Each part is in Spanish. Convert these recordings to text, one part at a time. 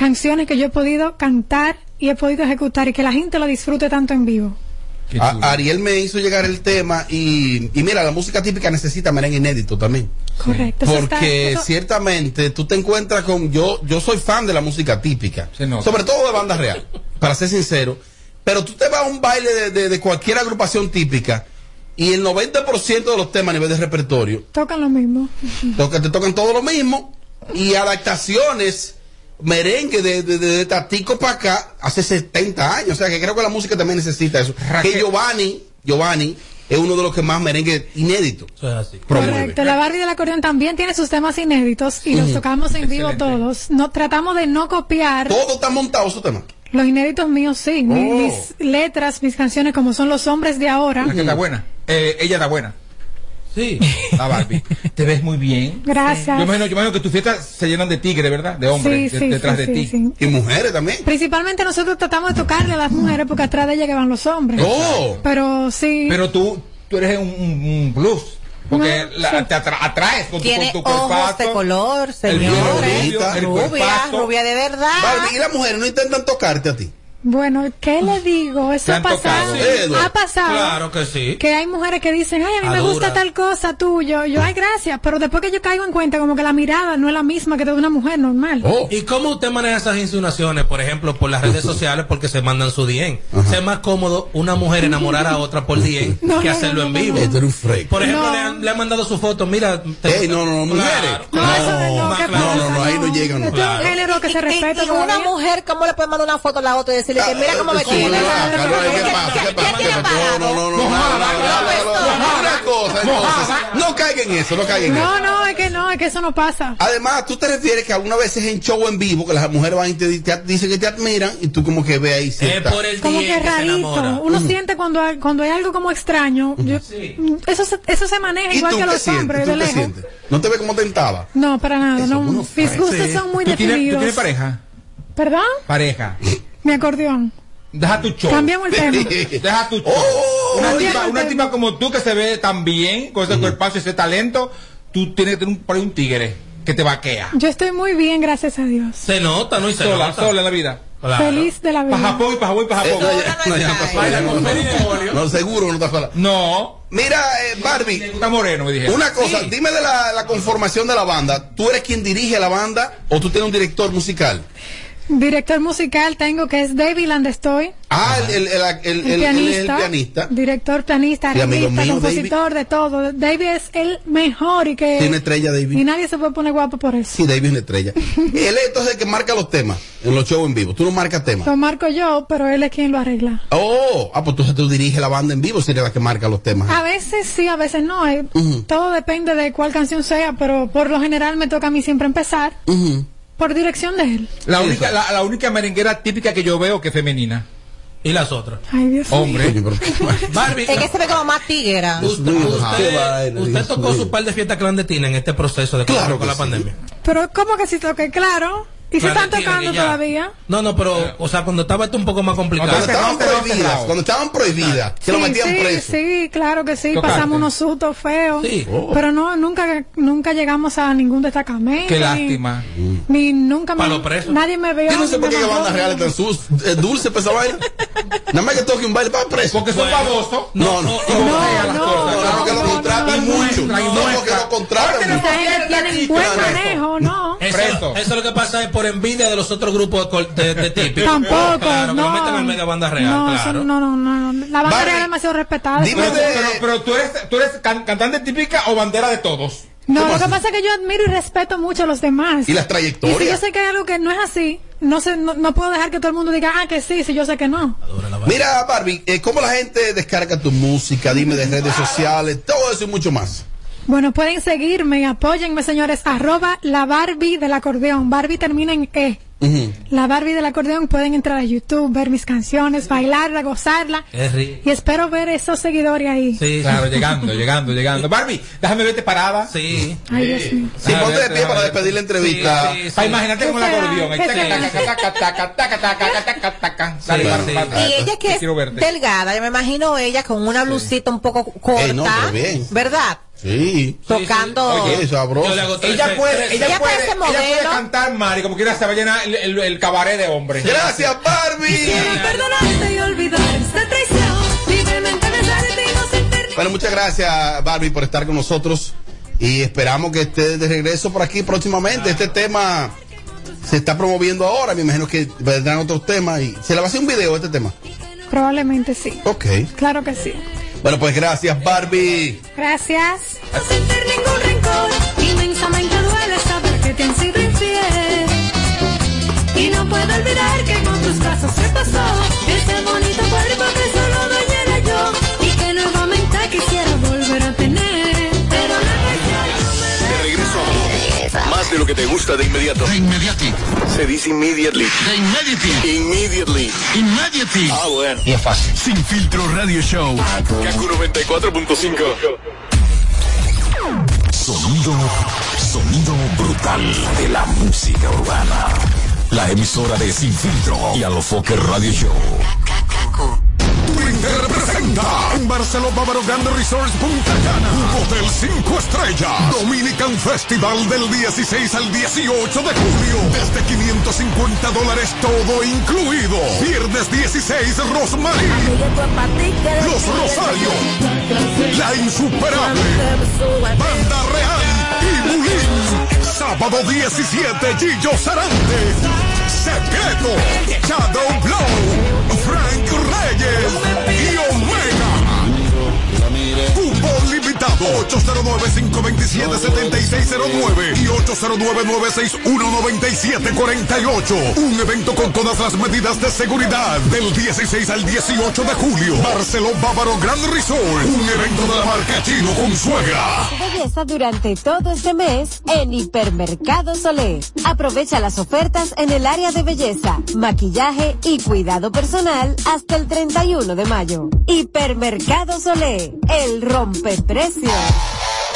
canciones que yo he podido cantar y he podido ejecutar y que la gente lo disfrute tanto en vivo. A- Ariel me hizo llegar el tema y, y mira, la música típica necesita merengue inédito también. Correcto. eso está- Porque eso- ciertamente tú te encuentras con. Yo, yo soy fan de la música típica. Sobre todo de banda real, para ser sincero. Pero tú te vas a un baile de, de- de cualquier agrupación típica y el 90% de los temas a nivel de repertorio tocan lo mismo. toca- te tocan todo lo mismo y adaptaciones merengue de, de, de, de Tatico para acá hace 70 años. O sea que creo que la música también necesita eso. Que Giovanni, Giovanni es uno de los que más merengue inédito promueve. Correcto. La Barbie del acordeón también tiene sus temas inéditos y los tocamos en vivo todos. No, tratamos de no copiar Todo está montado su tema. los inéditos míos, sí. Oh. Mis letras, mis canciones, como son los hombres de ahora. La que está buena. Eh, ella está buena. Sí. La Barbie. Te ves muy bien. Gracias. Yo imagino, yo imagino que tus fiestas se llenan de tigres, ¿verdad? De hombres Sí, de- sí, detrás sí, de sí, ti. sí. Y mujeres también. Principalmente nosotros tratamos de tocarle a las mujeres porque atrás de ellas que van los hombres. Oh. Pero sí. Pero tú, tú eres un, un- un blues. Porque No, la- sí. te atra- atraes con tu, Tiene con tu ojos cuerpazo. de color, el señores. rubio, el Rubia, rubia de verdad. Barbie, y las mujeres no intentan tocarte a ti. Bueno, ¿qué le digo? Eso ¿Te ha pasado. Ha pasado. Claro que sí. Que hay mujeres que dicen, ay, a mí me gusta tal cosa tuyo. Yo, ay, gracias. Pero después que yo caigo en cuenta, como que la mirada no es la misma que de una mujer normal. Oh. ¿Y cómo usted maneja esas insinuaciones, por ejemplo, por las redes sociales porque se mandan su DM? Es más cómodo una mujer enamorar a otra por DM No, que no, hacerlo no, en vivo. no. Esto era un freak. Por ejemplo, No. le, han, le han mandado su foto, mira. te- Ey, no, no, no, mujeres. No, eso no, más ¿qué claro. No, no, no, ahí no llegan, es un género que se Y- respeta. y, y una mujer, ¿cómo le puede mandar una foto a la otra y mira cómo. No, no, en eso, no caiga en eso. No, no, es que no, es que eso no pasa. Además, tú te refieres que algunas veces en show en vivo, que las mujeres van y te dicen que te admiran, y tú como que ve ahí. Es por el Como que rarito. Uno siente cuando hay algo como extraño. Eso se maneja igual que los hombres, de lejos. ¿No te ve como tentaba? No, para nada. Mis gustos son muy definidos. ¿Tú tienes pareja? ¿Perdón? Pareja. Mi acordeón. Deja tu show. Cambiamos el tema. Deja tu show. Oh, una tipa, una como tú que se ve tan bien, con ese cuerpazo y ese talento, tú tienes que tener un, por ahí un tigre que te vaquea. Yo estoy muy bien, gracias a Dios. Se nota, ¿no? Y se Sola, nota. sola en la vida. Claro. Feliz de la vida. Pa' Japón y pa' Japón y pa' Eh, Japón. no, ya- no. No, seguro no está sola. No. Mira, eh, Barbie, gusta moreno, me dijeron. una cosa, dime de la, la conformación de la banda. ¿Tú eres quien dirige la banda o tú tienes un director musical? Director musical tengo que es David Landestoy. Ah, el, el, el, el- pianista, pianista. Director, pianista, Sí, arreglista, compositor, de todo. David es el mejor y que. Tiene estrella, David. Y nadie se puede poner guapo por eso. Sí, David es una estrella. él es entonces el que marca los temas en los shows en vivo. Tú no marcas temas. Lo marco yo, pero él es quien lo arregla. Oh, ah, pues entonces tú diriges la banda en vivo si eres la que marca los temas. A veces sí, a veces no. eh. Todo depende de cuál canción sea, pero por lo general me toca a mí siempre empezar Ujú. Por dirección de él. La única, la, la única merenguera típica que yo veo que es femenina. Y las otras. Ay, Dios mío. Hombre. Barbie, Es que se ve como más tiguera. Usted, tocó su par de fiestas clandestinas en este proceso de Claro con la sí. pandemia. Pero ¿cómo que si toqué? Claro. ¿Y si están tocando todavía? No, no, pero, o sea, cuando estaba esto un poco más complicado. Cuando estaban prohibidas, cuando estaban prohibidas, que lo Sí, metían sí, preso. sí, claro que sí. Tocarte. Pasamos unos sustos feos. Sí. Oh. Pero no, nunca, nunca llegamos a ningún destacamento. Qué lástima. Ni nunca me, nadie me vio. Yo no sé por qué bandas reales tan sus, eh, dulce para esa vaina. Nada más que toque un baile para preso. Porque son babosos. No, no. No. No, no, que lo no, contratan no, mucho. no, No, no, no, que lo contratan. Esa tiene buen manejo, ¿no? Eso, es lo que pasa es por envidia de los otros grupos de, col- de, de típicos. Tampoco, Claro, no. banda real, no, claro. no, no, no, no. La banda real es demasiado respetada. dime Pero, de- pero, pero tú eres, tú eres can- cantante típica o bandera de todos. No, ¿Cómo lo que pasa es que yo admiro y respeto mucho a los demás. Y las Y si trayectorias. yo sé que hay algo que no es así, no, sé, no, no puedo dejar que todo el mundo diga, ah, que sí, si yo sé que no. Mira, Barbie, eh, ¿cómo la gente descarga tu música? Dime de redes sociales, todo eso y mucho más. Bueno, pueden seguirme y apóyenme, señores, arroba la Barbie del acordeón. Barbie termina en E. La Barbie del acordeón pueden entrar a YouTube, ver mis canciones, bailarla, gozarla. Es rico. Y espero ver esos seguidores ahí. Sí, Claro, llegando, llegando, llegando. Barbie, déjame verte parada. sí. Ay, Dios mío. Sí, ponte de pie para despedir la entrevista. Sí, sí, Para imaginarte como el acordeón. ahí, ¿Qué taca, será? taca, taca, taca, taca, taca, taca, taca. Dale, Sí, para- sí. para- Y ella que es delgada, yo me imagino ella con una blusita un poco corta, Ey, no, bien. ¿verdad? Sí. Tocando. Oye, sabroso. Ella puede, ella Ella puede, ella puede cantar, Mari, como quiera se va a llenar el, el- el cabaret de hombres. Gracias, Barbie. Perdonarte y olvidar esta traición. Libremente besarte y no sentir Bueno, muchas gracias, Barbie, por estar con nosotros. Y esperamos que esté de regreso por aquí próximamente. Este tema se está promoviendo ahora. Me imagino que vendrán otros temas. y ¿Se le va a hacer un video a este tema? Probablemente sí. Ok. Claro que sí. Bueno, pues gracias, Barbie. Gracias. no sentir ningún rencor. Inmensamente duele saber que te han sido infiel. Y no puedo olvidar que con tus brazos se pasó ese bonito lo que te gusta de inmediato. De inmediati. Se dice immediately. De inmediati. Immediately. Immediati. Ah, bueno. Y es fácil. Sin filtro radio show. Kaku 94.5. Sonido, sonido brutal de la música urbana. La emisora de Sin Filtro y Alofoque Radio Show. Bávaro Grande Resorts Punta Cana. Un hotel 5 estrellas. Dominican Festival del 16 al 18 de julio. Desde 550 dólares todo incluido. Viernes 16 Rosmarie. Los Rosarios. La Insuperable. Banda Real. Y Bulín. Sábado 17 Gillo Sarante. Secreto. Shadow Blow. Frank Reyes. Y Omega. Holy 809-527-7609 y 809-961-9748. Un evento con todas las medidas de seguridad del 16 al 18 de julio. Barcelona Bávaro Grand Resort. Un evento de la marca Chino con suegra. Belleza durante todo este mes en Hipermercado Solé. Aprovecha las ofertas en el área de belleza, maquillaje y cuidado personal hasta el 31 de mayo. Hipermercado Solé, el Yeah.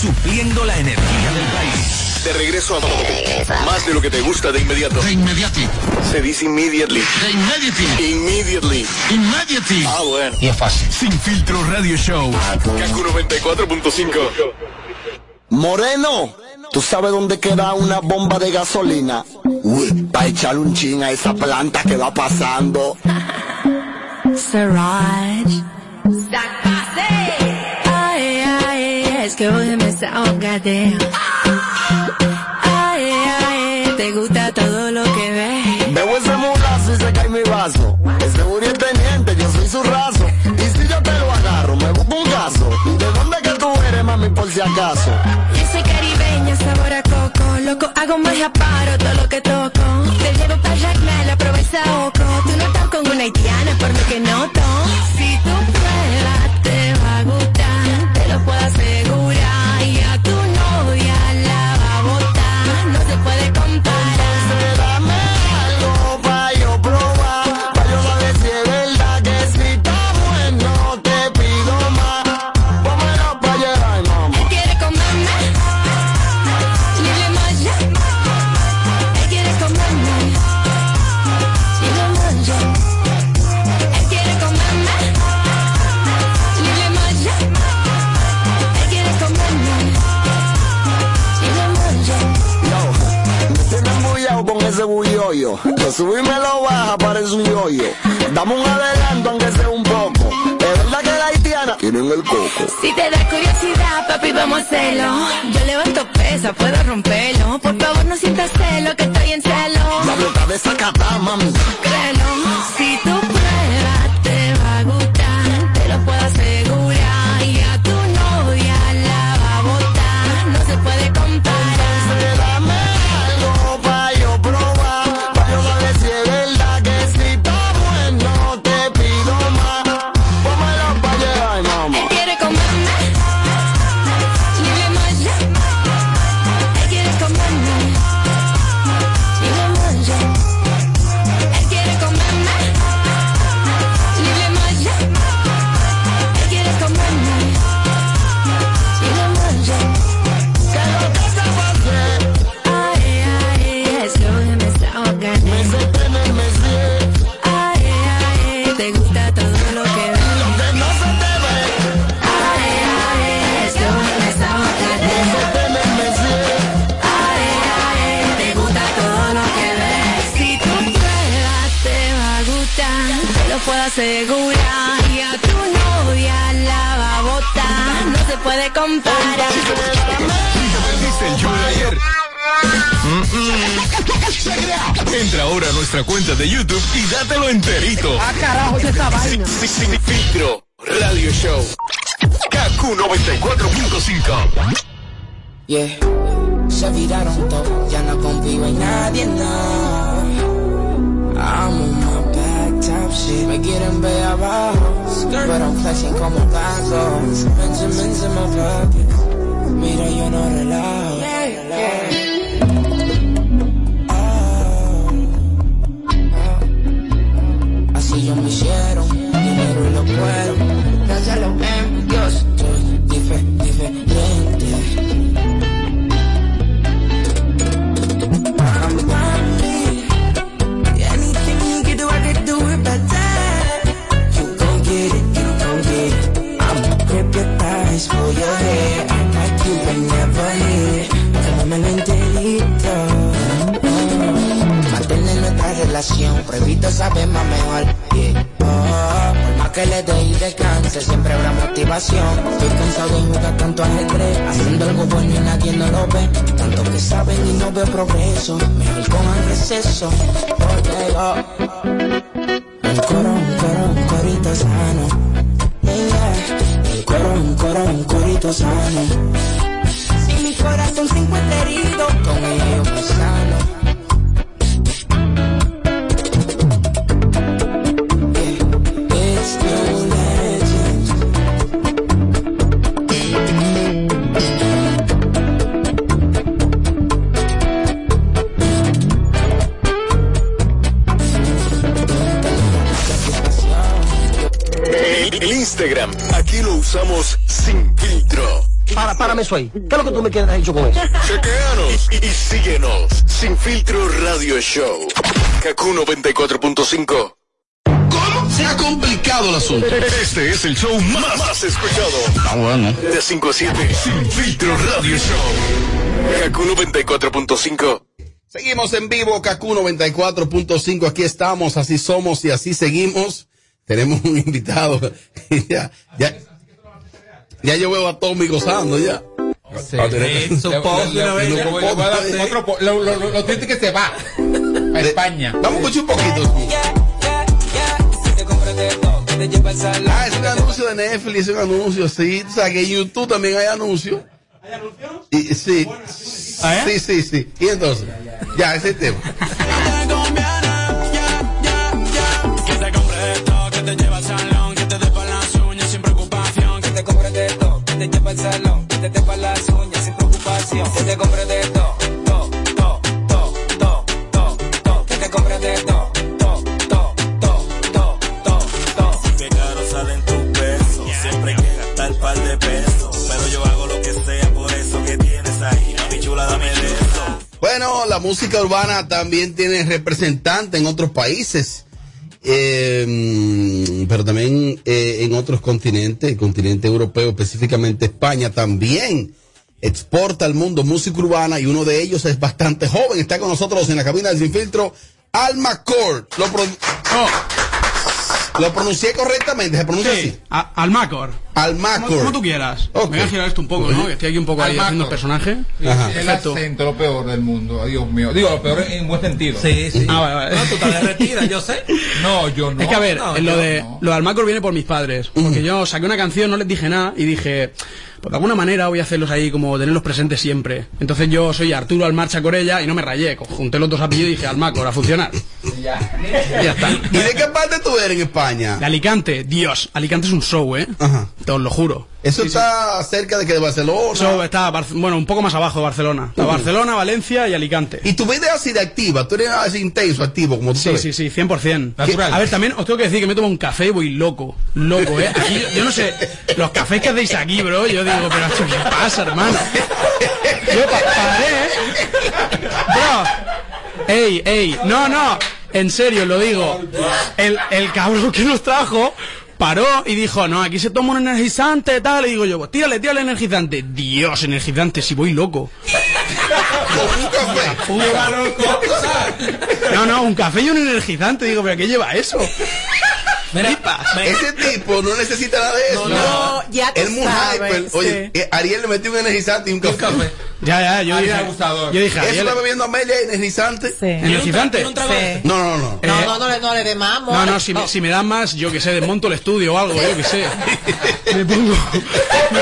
Supliendo la energía del país. De regreso a más de lo que te gusta de inmediato. De inmediati. Se dice immediately. De inmediati. Immediately. Immediati. Ah, bueno. Y es fácil. Sin filtro radio show. Kaku 94.5. Moreno, ¿tú sabes dónde queda una bomba de gasolina? Uy, para echarle un chin a esa planta que va pasando. Siraj. Que hoy me desahogadeo. Ay, ay, te gusta todo lo que ves. Bebo ese mulazo y se cae mi vaso. Ese Uri es teniente, yo soy su raso. Y si yo te lo agarro, me busco un gaso. ¿De dónde que tú eres, mami, por si acaso? Yo soy caribeña, sabor a coco. Loco, hago magia, paro todo lo que toco. Te llevo para Jacmel, la proveza oco. Tú no estás con una haitiana, por lo que noto. Si Lo subí y me lo baja, parece un yoyo. Dame un adelanto, aunque sea un poco. Es verdad que la haitiana tienen el coco. Si te da curiosidad, papi, vamos a hacerlo. Yo levanto pesa, puedo romperlo. Por favor, no sientas celo, que estoy en celo. La blota de esa mami. Créelo, si tú ahora a nuestra cuenta de YouTube y dátelo enterito. Ah, carajo, ¿qué es esta vaina? Sin, sin filtro radio show. KQ 94.5. Yeah, se viraron todos, ya no confío en nadie, no. I'm on my back top shit, me quieren ver abajo, pero I'm flexing como Pagos, Benjamins in my pocket, mira yo no relajo, Ah, dinero y lo puedo, gracias a los envidios, estoy dife- diferente. I'm mommy. Anything you can do, I can do it better. You gon' get it, you gon' get it. I'ma grip your thighs, pull your hair, act like you been never here. Dámelo enterito. Mantener nuestra relación, prohibido saber más mejor. Yeah. Que le dé y descanse, siempre habrá motivación. Estoy cansado de jugar tanto ajedrez, haciendo algo bueno y nadie no lo ve. Tanto que saben y no veo progreso, mejor cojan receso. Porque yo, un coro, un coro, un corito sano. El coro, un coro, un corito sano. Si mi corazón se encuentra usamos sin filtro. Para, párame eso ahí. ¿Qué es lo que tú me quieres hecho con eso? Chequeanos y, y síguenos. Sin filtro radio show. Kaku 94.5. ¿Cómo se ha complicado el asunto? Este es el show más, más escuchado. Ah, bueno. De 5 a 7. Sin filtro radio show. Kaku 94.5. Seguimos en vivo, KQ 94.5. Aquí estamos, así somos y así seguimos. Tenemos un invitado. ya, ya, ya yo veo a Tommy gozando ya. Sí, Lo triste que se va a España. Vamos a escuchar un poquito. Ah, es un anuncio de Netflix, es un anuncio, sí. O sea, que en YouTube también hay anuncios. ¿Hay anuncios? Y, sí. Sí, sí, sí. Y entonces, ya, ese tema. Te lleva al salón, que te dé pa' las uñas sin preocupación. Que te compre de todo, todo, todo, todo, todo, todo, todo. Que te compre de todo, todo, todo, todo, todo, todo, todo. Que caro salen tus pesos, siempre hay que gastar par de pesos. Pero yo hago lo que sea por eso que tienes ahí. Mami chula, dame de eso. Bueno, la música urbana también tiene representantes en otros países, eh, pero también eh, en otros continentes, el continente europeo, específicamente España, también exporta al mundo música urbana y uno de ellos es bastante joven. Está con nosotros en la cabina del Sin Filtro, Alma Cord. Lo, pro- lo pronuncié correctamente, se pronuncia así. A- Almacor. Almacor. Como, como tú quieras. Ok. Me voy a girar esto un poco, ¿no? Que estoy aquí un poco ahí haciendo personaje. Ajá. El acento, lo peor del mundo. Dios mío. Digo, lo peor en buen sentido. Sí, sí. Ah, vale, vale. No, tú estás derretida, yo sé. No, yo no. es que a ver, no, en lo de lo de Almacor viene por mis padres. Porque yo saqué una canción, no les dije nada y dije, pues de alguna manera voy a hacerlos ahí como tenerlos presentes siempre. Entonces yo soy Arturo Almarcha Corella y no me rayé. Junté los dos apellidos y dije Almacor a funcionar. Ya está. ¿Y de qué parte tú eres en España? De Alicante, Dios, Alicante es un show, ¿eh? Te os lo juro. Eso está cerca de que de Barcelona. Eso está, bueno, un poco más abajo de Barcelona. Está Barcelona, Valencia y Alicante. Y tu vida así de activa, tú eres así intenso, activo, como tú Sí, sabes. sí, sí, 100%. Natural. A ver, también os tengo que decir que me tomo un café y voy loco. Loco, ¿eh? Aquí, yo, yo no sé, los cafés que hacéis aquí, bro, yo digo, pero macho, ¿qué pasa, hermano? Yo pa- paré, ¿eh? Bro, ey, ey, no, no, en serio, lo digo. El, el cabrón que nos trajo paró y dijo, no, aquí se toma un energizante, tal, y digo yo, pues tírale, tírale energizante. Dios, energizante, si voy loco. No, no, un café y un energizante. Digo, ¿pero qué lleva eso? Ese tipo no necesita nada de eso. No, ya tú Él muy sabes, hyper. Oye, sí. eh, Ariel le metió un energizante y un café. Ya, ya, yo Ariel dije. abusador. Yo dije, Eso Ariel- está bebiendo Amelia energizante. ¿Energizante? Sí. No, no, no. Eh, No, no, no, le- no le dé más, amor. No, no, si me, si me dan más, yo que sé, desmonto el estudio o algo, yo que sé. Me pongo, me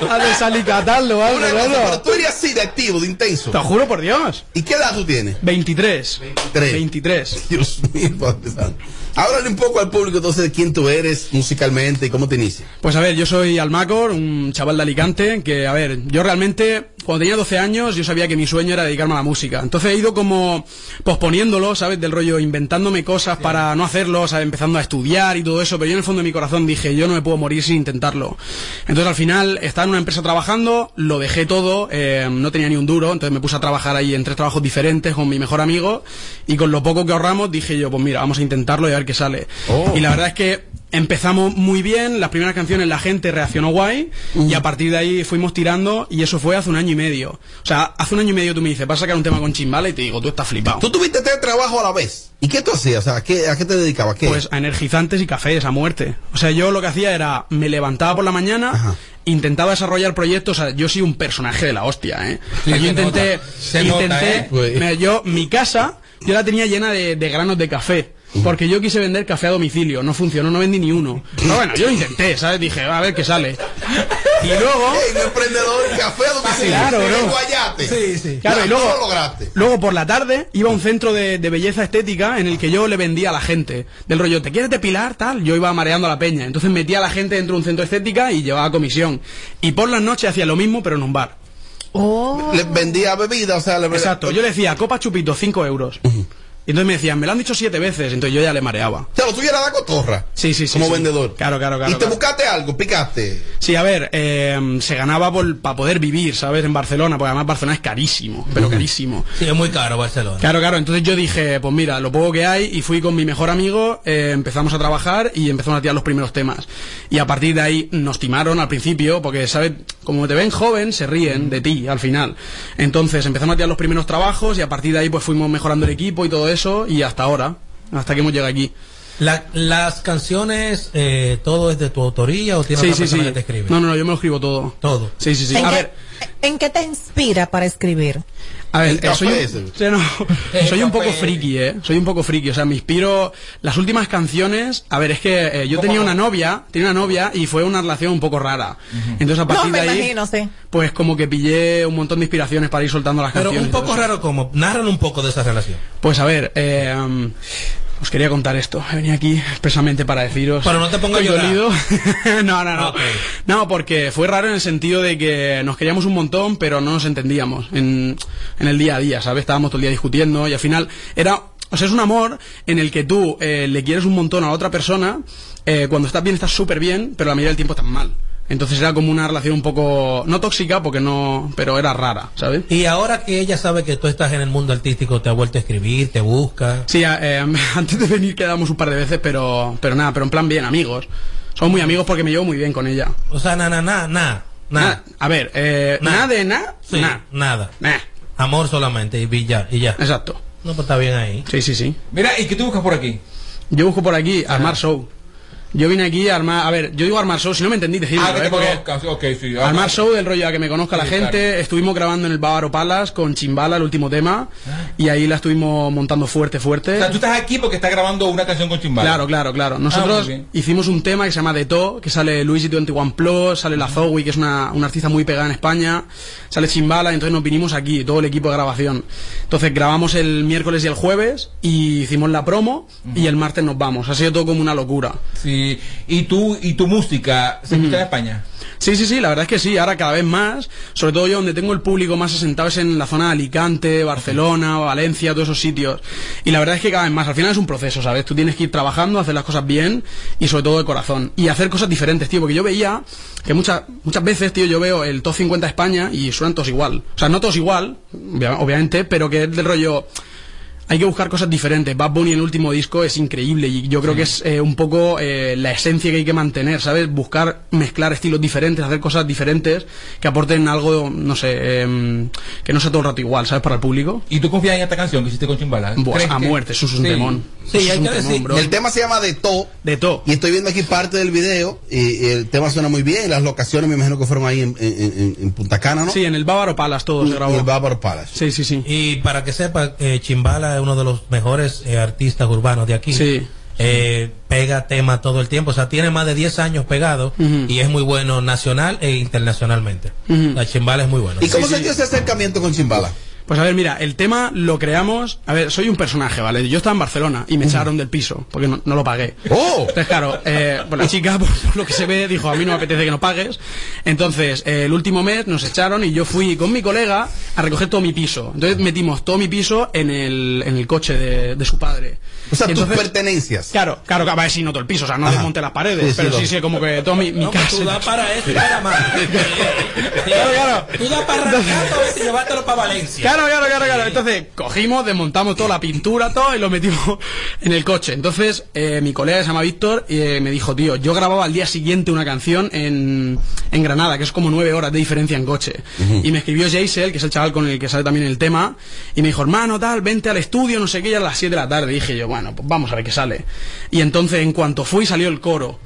pongo a desalicatarlo o algo, cosa, ¿no? pero tú eres así de activo, de intenso. Te lo juro por Dios. ¿Y qué edad tú tienes? 23. 23. Dios mío, Padre Santo. Háblale un poco al público entonces de quién tú eres musicalmente y cómo te inicias. Pues a ver, yo soy Almacor, un chaval de Alicante, que a ver, yo realmente, cuando tenía 12 años, yo sabía que mi sueño era dedicarme a la música. Entonces he ido como posponiéndolo, ¿sabes? Del rollo, inventándome cosas para no hacerlo, ¿sabes? Empezando a estudiar y todo eso, pero yo en el fondo de mi corazón dije, yo no me puedo morir sin intentarlo. Entonces al final, estaba en una empresa trabajando, lo dejé todo, eh, no tenía ni un duro, entonces me puse a trabajar ahí en tres trabajos diferentes con mi mejor amigo, y con lo poco que ahorramos dije yo, pues mira, vamos a intentarlo y a ver qué sale. Oh. Y la verdad es que empezamos muy bien, las primeras canciones la gente reaccionó guay y a partir de ahí fuimos tirando y eso fue hace un año y medio. O sea, hace un año y medio tú me dices, vas a sacar un tema con chimbala y te digo, tú estás flipado. Tú tuviste tres trabajos a la vez. ¿Y qué tú hacías? O sea, ¿a qué, a qué te dedicabas? ¿Qué? Pues a energizantes y cafés, a muerte. O sea, yo lo que hacía era, me levantaba por la mañana, intentaba desarrollar proyectos, o sea, yo soy un personaje de la hostia, ¿eh? O sea, Sí, yo intenté, nota, intenté, ¿eh? Pues- mira, yo, mi casa, yo la tenía llena de, de granos de café. Porque yo quise vender café a domicilio, no funcionó, no vendí ni uno. Pero bueno, yo lo intenté, ¿sabes? Dije, a ver qué sale. Y luego... Un emprendedor café a domicilio. Claro. Guayate. Sí, sí. Claro, Ya, y luego, ¿cómo lo lograste? luego por la tarde iba a un centro de, de belleza estética en el que yo le vendía a la gente. Del rollo, ¿te quieres depilar? Tal. Yo iba mareando a la peña. Entonces metía a la gente dentro de un centro de estética y llevaba comisión. Y por las noches hacía lo mismo, pero en un bar. Le vendía bebida, o sea, le Exacto. Yo le decía, copa chupito, 5 euros. Y entonces me decían, me lo han dicho siete veces. Entonces yo ya le mareaba. O sea, lo tuyo era la cotorra. Sí, sí, sí. Como sí. vendedor. Claro, claro, claro. y te claro. buscaste algo, picaste. Sí, a ver, eh, se ganaba para poder vivir, ¿sabes? En Barcelona, porque además Barcelona es carísimo, pero carísimo. Sí, es muy caro Barcelona. Claro, claro, entonces yo dije, pues mira, lo poco que hay, y fui con mi mejor amigo, eh, empezamos a trabajar y empezamos a tirar los primeros temas. Y a partir de ahí nos timaron al principio, porque, ¿sabes? Como te ven joven, se ríen de ti al final. Entonces empezamos a tirar los primeros trabajos y a partir de ahí pues fuimos mejorando el equipo y todo eso, y hasta ahora, hasta que hemos llegado aquí. La- las canciones, eh, ¿todo es de tu autoría o tienes Sí, otra sí, persona sí. que te escribe? No, no, no, yo me lo escribo todo. Todo. Sí, sí, sí. ¿En, A ver, ¿En qué te inspira para escribir? A ver, eh, soy, un, no, soy poco friki, ¿eh? Soy un poco friki, o sea, me inspiro... Las últimas canciones... A ver, es que eh, yo tenía una novia, tenía una novia y fue una relación un poco rara. Entonces, a No, partir me de ahí, imagino, sí. pues como que pillé un montón de inspiraciones para ir soltando las Pero canciones. un poco raro como, narran un poco de esa relación. Pues a ver, eh, um, os quería contar esto. He venido aquí expresamente para deciros. Pero no te llorar. dolido. no, no, no. No, porque fue raro en el sentido de que nos queríamos un montón, pero no nos entendíamos en, en el día a día, ¿sabes? Estábamos todo el día discutiendo y al final era. O sea, es un amor en el que tú eh, le quieres un montón a otra persona, eh, cuando estás bien estás súper bien, pero la mayoría del tiempo estás mal. Entonces era como una relación un poco, no tóxica, porque no, pero era rara, ¿sabes? Y ahora que ella sabe que tú estás en el mundo artístico, te ha vuelto a escribir, te busca. Sí, eh, antes de venir quedamos un par de veces, pero, pero nada, pero en plan bien, amigos. Somos muy amigos porque me llevo muy bien con ella. O sea, nada, nada, nada, nada. A ver, eh, nada de nada, Sí, nada. nada. Nah. Amor solamente y ya, y ya. Exacto. No, pues está bien ahí. Sí, sí, sí. Mira, ¿y qué tú buscas por aquí? Yo busco por aquí armar show. Yo vine aquí a armar, a ver, yo digo armar show, si no me entendí decirlo, Ah, que ¿eh? te Porque conozcas, ok, sí. armar show del rollo a que me conozca la gente, claro. estuvimos grabando en el Bávaro Palace con Chimbala, el último tema, y ahí la estuvimos montando fuerte, fuerte. O sea, tú estás aquí porque estás grabando una canción con Chimbala. Claro, claro, claro. Ah, Nosotros hicimos un tema que se llama De To, que sale Luis y 21 Plus, sale la Zoe, que es una, una artista muy pegada en España, sale Chimbala, entonces nos vinimos aquí, todo el equipo de grabación. Entonces grabamos el miércoles y el jueves, y hicimos la promo, y el martes nos vamos. Ha sido todo como una locura. Sí. ¿Y tú, y tu música se escucha en España? Sí, sí, sí, la verdad es que sí, ahora cada vez más, sobre todo yo donde tengo el público más asentado es en la zona de Alicante, Barcelona, Valencia, todos esos sitios. Y la verdad es que cada vez más, al final es un proceso, ¿sabes? Tú tienes que ir trabajando, hacer las cosas bien y sobre todo de corazón. Y hacer cosas diferentes, tío, porque yo veía que muchas muchas veces, tío, yo veo el top 50 de España y suenan todos igual. O sea, no todos igual, obvia- obviamente, pero que es del rollo hay que buscar cosas diferentes. Bad Bunny en el último disco es increíble y yo creo que es eh, un poco eh, la esencia que hay que mantener, ¿sabes? Buscar mezclar estilos diferentes, hacer cosas diferentes que aporten algo, no sé, em, que no sea todo el rato igual, ¿sabes? Para el público. ¿Y tú confías en esta canción que hiciste con Chimbala? Buah, ¿Crees a que- muerte, eso es un Sí. temón. Sí, Eso es un temón, bro. El tema se llama De To. De To. Y estoy viendo aquí parte del video y, y el tema suena muy bien. Las locaciones me imagino que fueron ahí en, en- en- en Punta Cana, ¿no? Sí, en el Bávaro Palace todo se grabó. En el Bávaro Palace. Sí, sí, sí. Y para que sepa, eh, Chimbala es uno de los mejores eh, artistas urbanos de aquí. Sí. Eh, pega tema todo el tiempo, o sea, tiene más de 10 años pegado y es muy bueno nacional e internacionalmente. La Chimbala es muy bueno. ¿Y cómo se dio ese acercamiento con Chimbala? Pues a ver, mira, el tema lo creamos. A ver, soy un personaje, ¿vale? Yo estaba en Barcelona y me echaron del piso porque no, no lo pagué. ¡Oh! Entonces, claro, eh, pues la chica, por, por lo que se ve, dijo: A mí no me apetece que no pagues. Entonces, eh, el último mes nos echaron y yo fui con mi colega a recoger todo mi piso. Entonces, metimos todo mi piso en el, en el coche de, de su padre. O sea, Y tus entonces- pertenencias. Claro, claro, claro, a ver si no todo el piso, o sea, no desmonte las paredes, Sí, sí, pero sí, sí, como que todo mi, mi No, casa. tú das para eso y para más. Claro, claro. Tú das para arrancar y llevártelo para Valencia. Claro, claro, claro, claro. Entonces cogimos, desmontamos toda la pintura, todo y lo metimos en el coche. Entonces eh, mi colega se llama Víctor y eh, me dijo, tío, yo grababa al día siguiente una canción en, en Granada, que es como nueve horas de diferencia en coche. Y me escribió Jaisel, que es el chaval con el que sale también el tema, y me dijo, hermano, tal, vente al estudio, no sé qué, ya a las 7 de la tarde. Y dije yo, bueno, pues vamos a ver qué sale. Y entonces en cuanto fui salió el coro.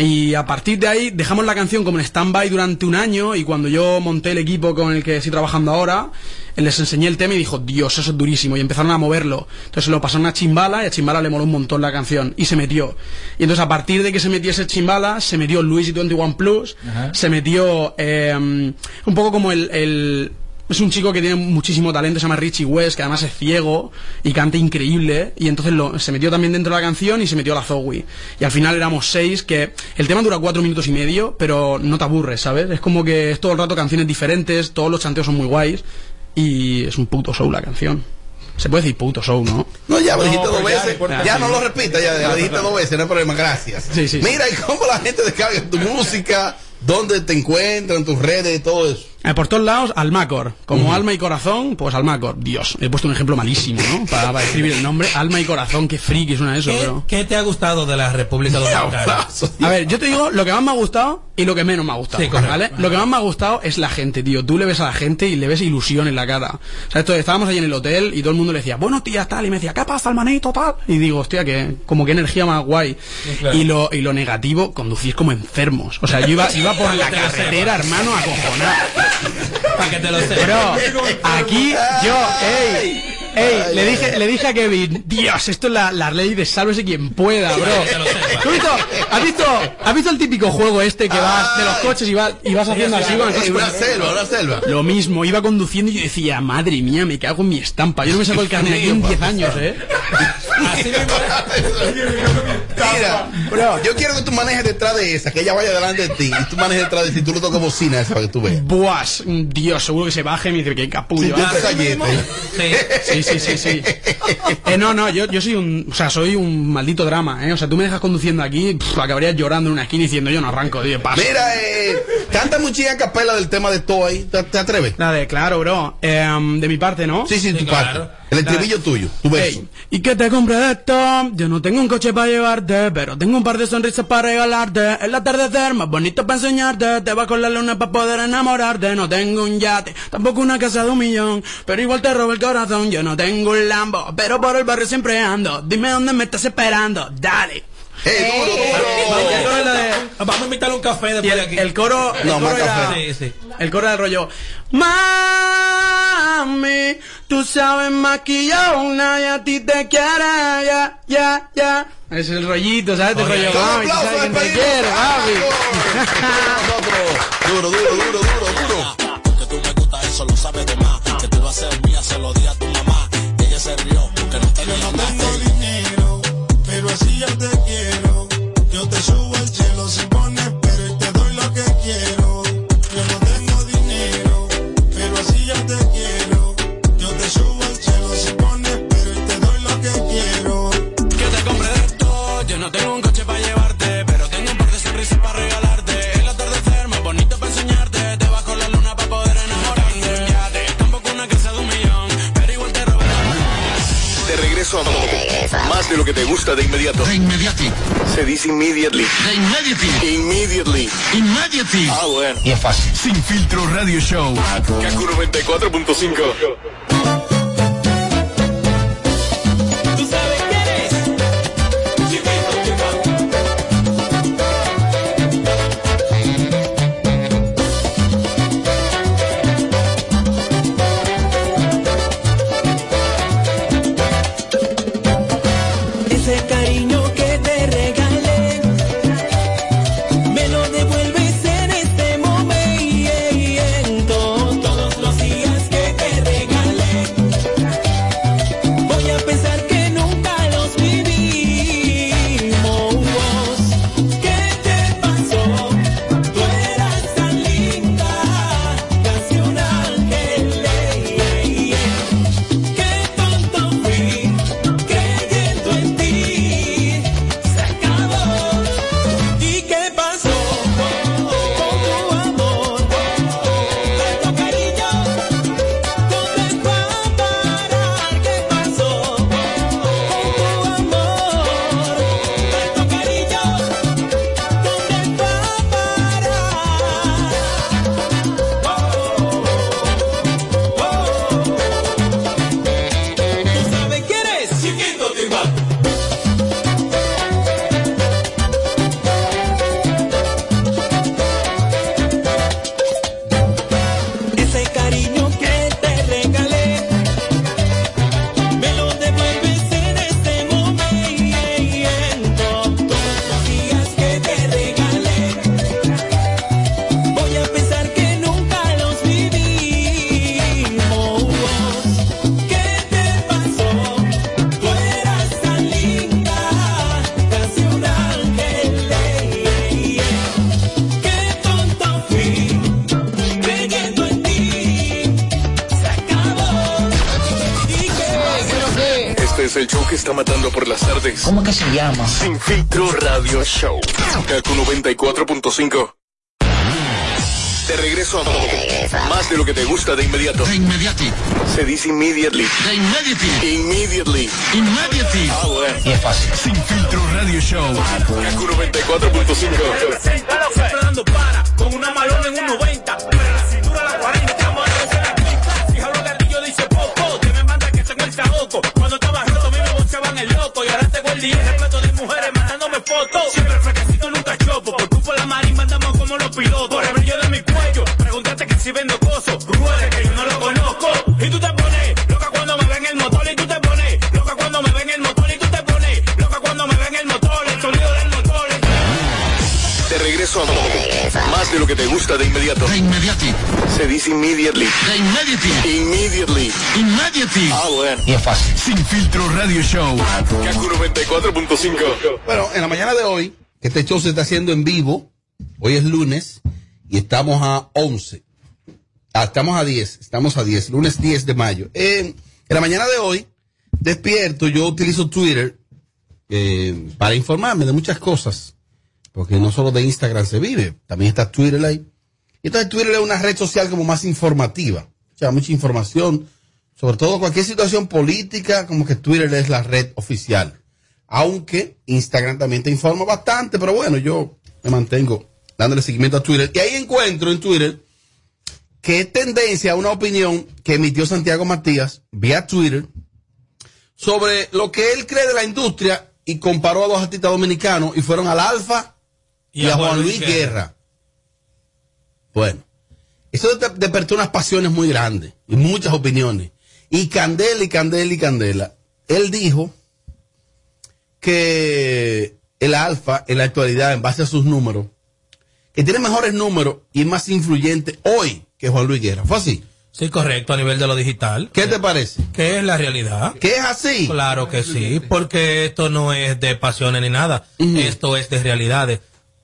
Y a partir de ahí dejamos la canción como en stand-by durante un año y cuando yo monté el equipo con el que estoy trabajando ahora, les enseñé el tema y dijo, Dios, eso es durísimo. Y empezaron a moverlo. Entonces se lo pasaron a Chimbala y a Chimbala le moló un montón la canción y se metió. Y entonces a partir de que se metiese Chimbala, se metió Luis y 21 Plus, Ajá. se metió eh, un poco como el... el- es un chico que tiene muchísimo talento, se llama Richie West, que además es ciego y canta increíble. Y entonces lo- se metió también dentro de la canción y se metió la Zoe. Y al final éramos seis, que el tema dura cuatro minutos y medio, pero no te aburres, ¿sabes? Es como que es todo el rato canciones diferentes, todos los chanteos son muy guays. Y es un puto show la canción. Se puede decir puto show, ¿no? No, ya lo dijiste No, dos ya, veces. Ya no lo repita, ya, ya lo dijiste dos veces, no hay problema, gracias. Sí, sí, sí. Mira, ¿y cómo la gente descarga tu música? ¿Dónde te encuentran, tus redes, todo eso? Eh, por todos lados, Almacor. Como alma y corazón, pues Almacor. Dios, he puesto un ejemplo malísimo, ¿no? Para, para escribir el nombre. Alma y corazón, qué friki suena eso, ¿Qué, pero... qué te ha gustado de la República Dominicana? A ver, yo te digo lo que más me ha gustado y lo que menos me ha gustado, Sí, correcto. ¿vale? Lo que más me ha gustado es la gente, tío. Tú le ves a la gente y le ves ilusión en la cara. O sea, esto, estábamos ahí en el hotel y todo el mundo le decía, buenos días, tal, y me decía, ¿qué pasa, hermanito, tal? Y digo, hostia, que como que energía más guay. claro. Y lo, y lo negativo, conducís como enfermos. O sea, yo iba, iba por la carretera, hermano, acojonado. Para que te lo sepas. Aquí yo, ey, ey, le dije, le dije a Kevin, Dios, esto es la, la ley de sálvese quien pueda, bro. ¿Tú has visto, has visto, has visto el típico juego este que vas de los coches y vas, y vas haciendo así con el coche? Una selva, una selva. Lo mismo, iba conduciendo y yo decía, madre mía, me cago en mi estampa. Yo no me saco el carnet aquí en 10 años, eh. Así mismo. Mira, yo quiero que tú manejes detrás de esa, que ella vaya delante de ti y tú manejes detrás de ti, tú le tocas bocina esa para que tú veas. Buas, Dios, seguro que se baje y me dice que capullo. Sí, ah. Sí, sí, sí, sí. Eh, no, no, yo, yo soy un, o sea, soy un maldito drama, eh. O sea, tú me dejas conduciendo aquí, pff, acabarías llorando en una esquina diciendo yo no arranco, tío, paso. Mira, eh, canta muchísima capela del tema de Toy. ¿Te, te atreves? La de, claro, bro. Em, de mi parte, ¿no? Sí, sí, tu parte. El estribillo tuyo, tu beso. Ey, y que te compre de esto. Yo no tengo un coche para llevarte, pero tengo un par de sonrisas para regalarte. El atardecer más bonito para enseñarte. Te va con la luna para poder enamorarte. No tengo un yate, tampoco una casa de un millón. Pero igual te robo el corazón. Yo no tengo un Lambo, pero por el barrio siempre ando. Dime dónde me estás esperando. Dale. Vamos a invitarle un café después de aquí. El coro, el No, coro más era- café. Sí, sí. el coro del rollo. Mami, tú sabes más que yo, nadie a ti te quiere, ya, ya, ya. Ese es el rollito, ¿sabes? El Oye, rollo, mami, tú aplauso, sabes quién te quiere, papi. Duro, duro, duro, duro, duro. Que tú me gusta, eso lo sabes de más. Que tú vas a ser mía, se lo di a de lo que te gusta de inmediato. De inmediati. Se dice immediately. De inmediati. Immediately. Immediati. Ah, bueno. Y es fácil. Sin filtro radio show. Kaku 94.5. Sin filtro radio show. Kaku 94.5. De regreso a más de lo que te gusta de inmediato. De inmediati. Se dice immediately. De inmediati. Immediately. Inmediati. Ah, bueno. Y es fácil. Sin filtro radio show. Kaku 94.5. Se dice immediately. Inmediati. Immediately. Inmediati. Ah, bueno. Y es fácil. Sin filtro radio show. Kaku 94.5. Bueno, en la mañana de hoy, que este show se está haciendo en vivo, hoy es lunes y estamos a 11. Ah, estamos a 10, estamos a 10, lunes 10 de mayo. Eh, en la mañana de hoy, despierto, yo utilizo Twitter eh, para informarme de muchas cosas, porque no solo de Instagram se vive, también está Twitter ahí. Y entonces Twitter es una red social como más informativa, o sea, mucha información, sobre todo cualquier situación política, como que Twitter es la red oficial. Aunque Instagram también te informa bastante, pero bueno, yo me mantengo dándole seguimiento a Twitter. Y ahí encuentro en Twitter que es tendencia a una opinión que emitió Santiago Matías vía Twitter sobre lo que él cree de la industria y comparó a dos artistas dominicanos y fueron al Alfa y, a Juan Luis Guerra. Bueno, eso de- despertó unas pasiones muy grandes y muchas opiniones. Y Candela y Candela y Candela. Él dijo que el Alfa en la actualidad, en base a sus números, que tiene mejores números y más influyente hoy que Juan Luis Guerra. ¿Fue así? Sí, correcto, a nivel de lo digital. ¿Qué te parece? Que es la realidad. ¿Que es así? Claro que sí, porque esto no es de pasiones ni nada. Esto es de realidades.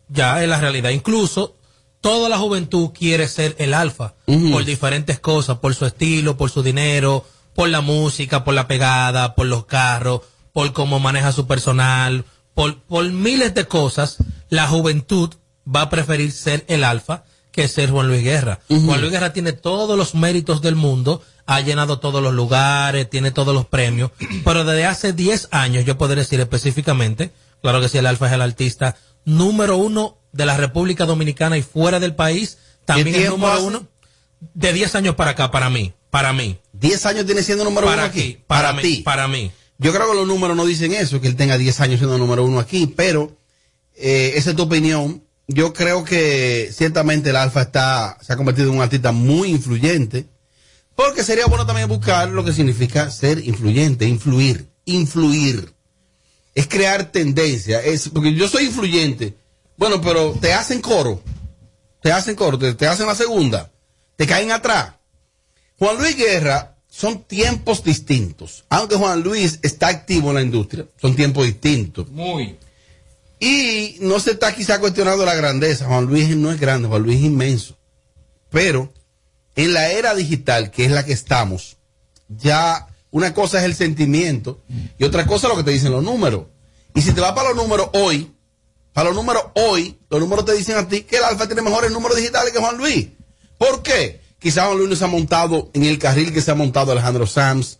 Ya es la realidad. Incluso toda la juventud quiere ser el alfa por diferentes cosas, por su estilo, por su dinero, por la música, por la pegada, por los carros, por cómo maneja su personal, por, por miles de cosas. La juventud va a preferir ser el alfa que ser Juan Luis Guerra. Juan Luis Guerra tiene todos los méritos del mundo, ha llenado todos los lugares, tiene todos los premios, pero desde hace 10 años, yo podría decir específicamente, claro que sí, el Alfa es el artista número uno de la República Dominicana y fuera del país, también tiempo número hace? uno de 10 años para acá, para mí, para mí. 10 años tiene siendo número Para uno aquí. aquí, para mí, ti. para mí. Yo creo que los números no dicen eso, que él tenga 10 años siendo número uno aquí, pero eh, esa es tu opinión. Yo creo que ciertamente el Alfa está, se ha convertido en un artista muy influyente, porque sería bueno también buscar lo que significa ser influyente, influir, influir. es crear tendencia. Es, porque yo soy influyente. Bueno, pero te hacen coro. Te hacen coro, te, te hacen la segunda. Te caen atrás. Juan Luis Guerra son tiempos distintos. Aunque Juan Luis está activo en la industria, son tiempos distintos. Muy. Y no se está quizá cuestionando la grandeza. Juan Luis no es grande, Juan Luis es inmenso. Pero en la era digital, que es la que estamos, ya una cosa es el sentimiento y otra cosa es lo que te dicen los números. Y si te vas para los números hoy, para los números hoy, los números te dicen a ti que el Alfa tiene mejores números digitales que Juan Luis. ¿Por qué? Quizá Juan Luis no se ha montado en el carril que se ha montado Alejandro Sanz,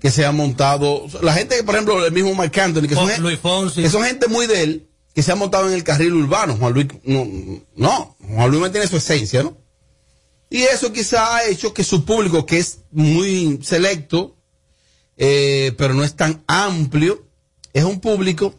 que se ha montado. La gente, por ejemplo, el mismo Marc Anthony, que son, Luis Fonsi. que son gente muy de él, que se ha montado en el carril urbano. Juan Luis, no, no, Juan Luis mantiene su esencia, ¿no? Y eso quizá ha hecho que su público, que es muy selecto, eh, pero no es tan amplio, es un público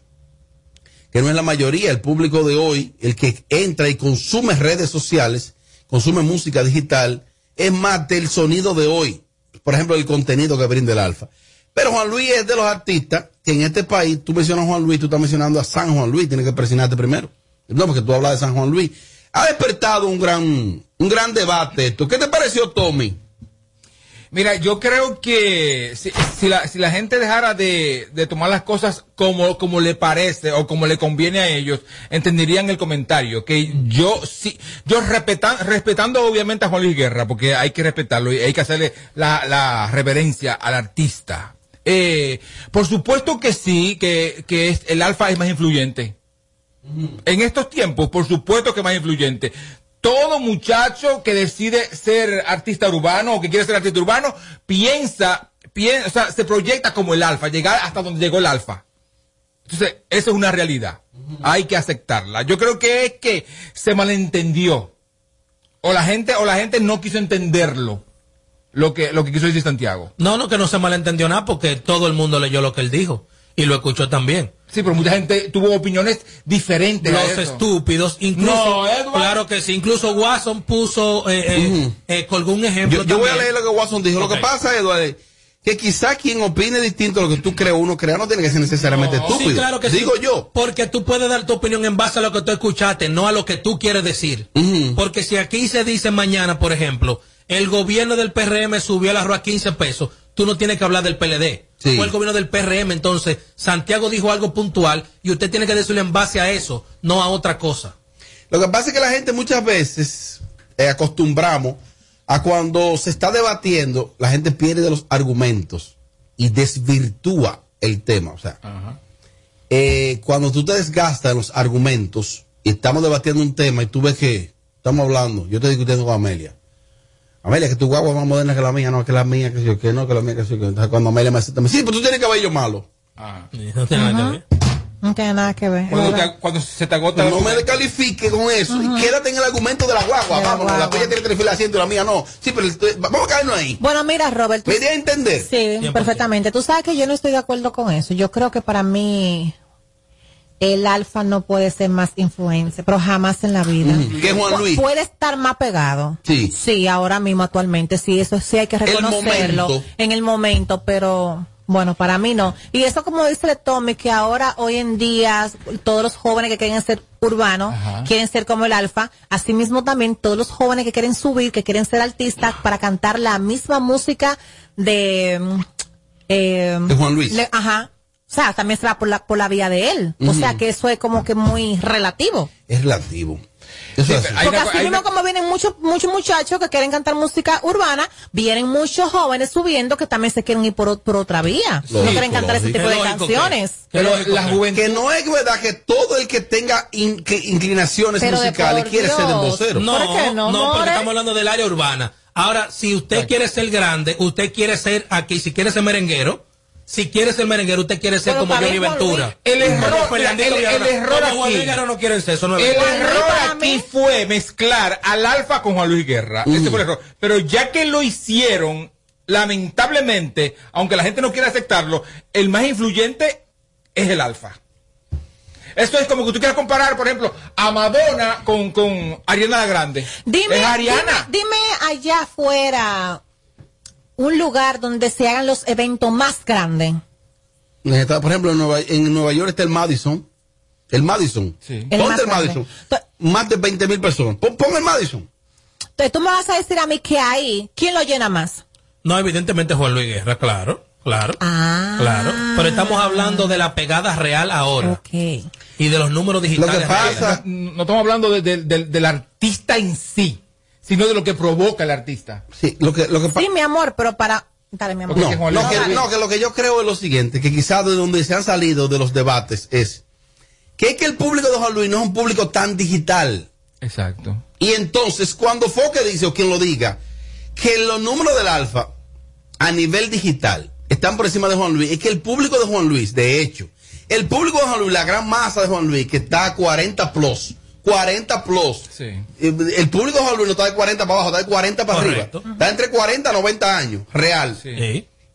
que no es la mayoría, el público de hoy, el que entra y consume redes sociales, consume música digital, es más del sonido de hoy, por ejemplo, el contenido que brinda el alfa. Pero Juan Luis es de los artistas que en este país, tú mencionas a Juan Luis, tú estás mencionando a San Juan Luis, tienes que presionarte primero. No, porque tú hablas de San Juan Luis. Ha despertado un gran, un gran debate esto. ¿Qué te pareció, Tommy? Mira, yo creo que si, si la, si la gente dejara de, de tomar las cosas como, como le parece o como le conviene a ellos, entenderían el comentario. Que yo sí, yo respetan, respetando obviamente a Juan Luis Guerra, porque hay que respetarlo y hay que hacerle la, la reverencia al artista. Eh, por supuesto que sí, que, que es- el alfa es más influyente. En estos tiempos, por supuesto que es más influyente. Todo muchacho que decide ser artista urbano o que quiere ser artista urbano piensa, piensa, o sea, se proyecta como el alfa, llegar hasta donde llegó el alfa. Entonces, eso es una realidad. Hay que aceptarla. Yo creo que es que se malentendió. O la gente, o la gente no quiso entenderlo. Lo que, lo que quiso decir Santiago. No, no, que no se malentendió nada porque todo el mundo leyó lo que él dijo y lo escuchó también. Sí, pero mucha gente tuvo opiniones diferentes. a Los eso. estúpidos, incluso, No, Edward. claro que sí, incluso Watson puso, eh, eh, eh, colgó un ejemplo. Yo, yo voy a leer lo que Watson dijo. Lo que pasa, Eduardo, es que quizá quien opine distinto a lo que tú crees, uno crea, no tiene que ser necesariamente estúpido. Sí, claro que Digo sí. yo. Porque tú puedes dar tu opinión en base a lo que tú escuchaste, no a lo que tú quieres decir. Porque si aquí se dice mañana, por ejemplo, el gobierno del PRM subió el arroz a 15 pesos, tú no tienes que hablar del PLD. Sí. Fue el gobierno del PRM, entonces Santiago dijo algo puntual y usted tiene que decirlo en base a eso, no a otra cosa. Lo que pasa es que la gente muchas veces eh, acostumbramos a cuando se está debatiendo, la gente pierde los argumentos y desvirtúa el tema. O sea, eh, cuando tú te desgastas en los argumentos y estamos debatiendo un tema y tú ves que estamos hablando, yo estoy discutiendo con Amelia. Amelia, que tu guagua es más moderna que la mía, no, que la mía, que yo, que no, que la mía, que yo, que entonces cuando Amelia me dice, sí, pero tú tienes cabello malo. No tiene nada que ver. No tiene nada que ver. Cuando, te- cuando se te agota No me descalifique con eso y quédate en el argumento de la guagua. Vámonos, la guagua. tuya tiene que el asiento y la mía no. Sí, pero vamos a caernos ahí. Bueno, mira, Robert. tú- ¿Me di a entender? Sí, 100%. perfectamente. Tú sabes que yo no estoy de acuerdo con eso. Yo creo que para mí el alfa no puede ser más influencia, pero jamás en la vida. Mm. ¿Qué Juan Luis? Puede estar más pegado. Sí. Sí, ahora mismo actualmente, sí, eso sí hay que reconocerlo en el momento, pero bueno, para mí no. Y eso como dice Tommy, que ahora hoy en día todos los jóvenes que quieren ser urbanos, Ajá. quieren ser como el alfa, asimismo también todos los jóvenes que quieren subir, que quieren ser artistas para cantar la misma música de... mm, eh, De Juan Luis. le- ajá. O sea, también se va por la, por la vía de él. O sea, que eso es como que muy relativo. Es relativo. Eso es así. Porque así mismo como vienen muchos muchos muchachos que quieren cantar música urbana, vienen muchos jóvenes subiendo que también se quieren ir por, por otra vía. no Lógico, quieren cantar ese tipo de Es lógico que- canciones. Pero la juventud. Que no es verdad que todo el que tenga in- que inclinaciones Pero musicales quiere ser Dios. vocero. No, no, porque estamos hablando del área urbana. Ahora, si usted quiere ser grande, usted quiere ser aquí, si quiere ser merenguero, si quiere ser merenguero, usted quiere ser como Johnny Ventura. Luis, el error- el- el aquí- no quiere ser, eso no es El error aquí fue mezclar al Alfa con Juan Luis Guerra. Ese fue el error. Pero ya que lo hicieron, lamentablemente, aunque la gente no quiera aceptarlo, el más influyente es el Alfa. Esto es como que tú quieras comparar, por ejemplo, a Madonna con, con Ariana la Grande. Dime, es Ariana. dime, dime allá afuera un lugar donde se hagan los eventos más grandes. Está, por ejemplo, en Nueva, en Nueva York está el Madison. El Madison. El Ponte más el grande. Madison. Más de 20 mil personas. Pon, pon el Madison. Entonces tú me vas a decir a mí que ahí, ¿quién lo llena más? No, evidentemente Juan Luis Guerra, claro, claro, claro. Pero estamos hablando de la pegada real ahora. Y de los números digitales. reales. no estamos hablando de- de- de- del artista en sí, sino de lo que provoca el artista. Sí, lo que, lo que Sí, mi amor, pero para... Dale, mi amor. No, no, que, no, que lo que yo creo es lo siguiente, que quizás de donde se han salido de los debates es que es que el público de Juan Luis no es un público tan digital. Exacto. Y entonces, cuando Foque dice, o quien lo diga, que los números del alfa a nivel digital están por encima de Juan Luis, es que el público de Juan Luis, de hecho, el público de Juan Luis, la gran masa de Juan Luis, que está a 40 plus, 40 plus, Sí. el público de Juan Luis no está de 40 para abajo, está de 40 para Correcto. arriba. Está entre 40 y 90 años, real.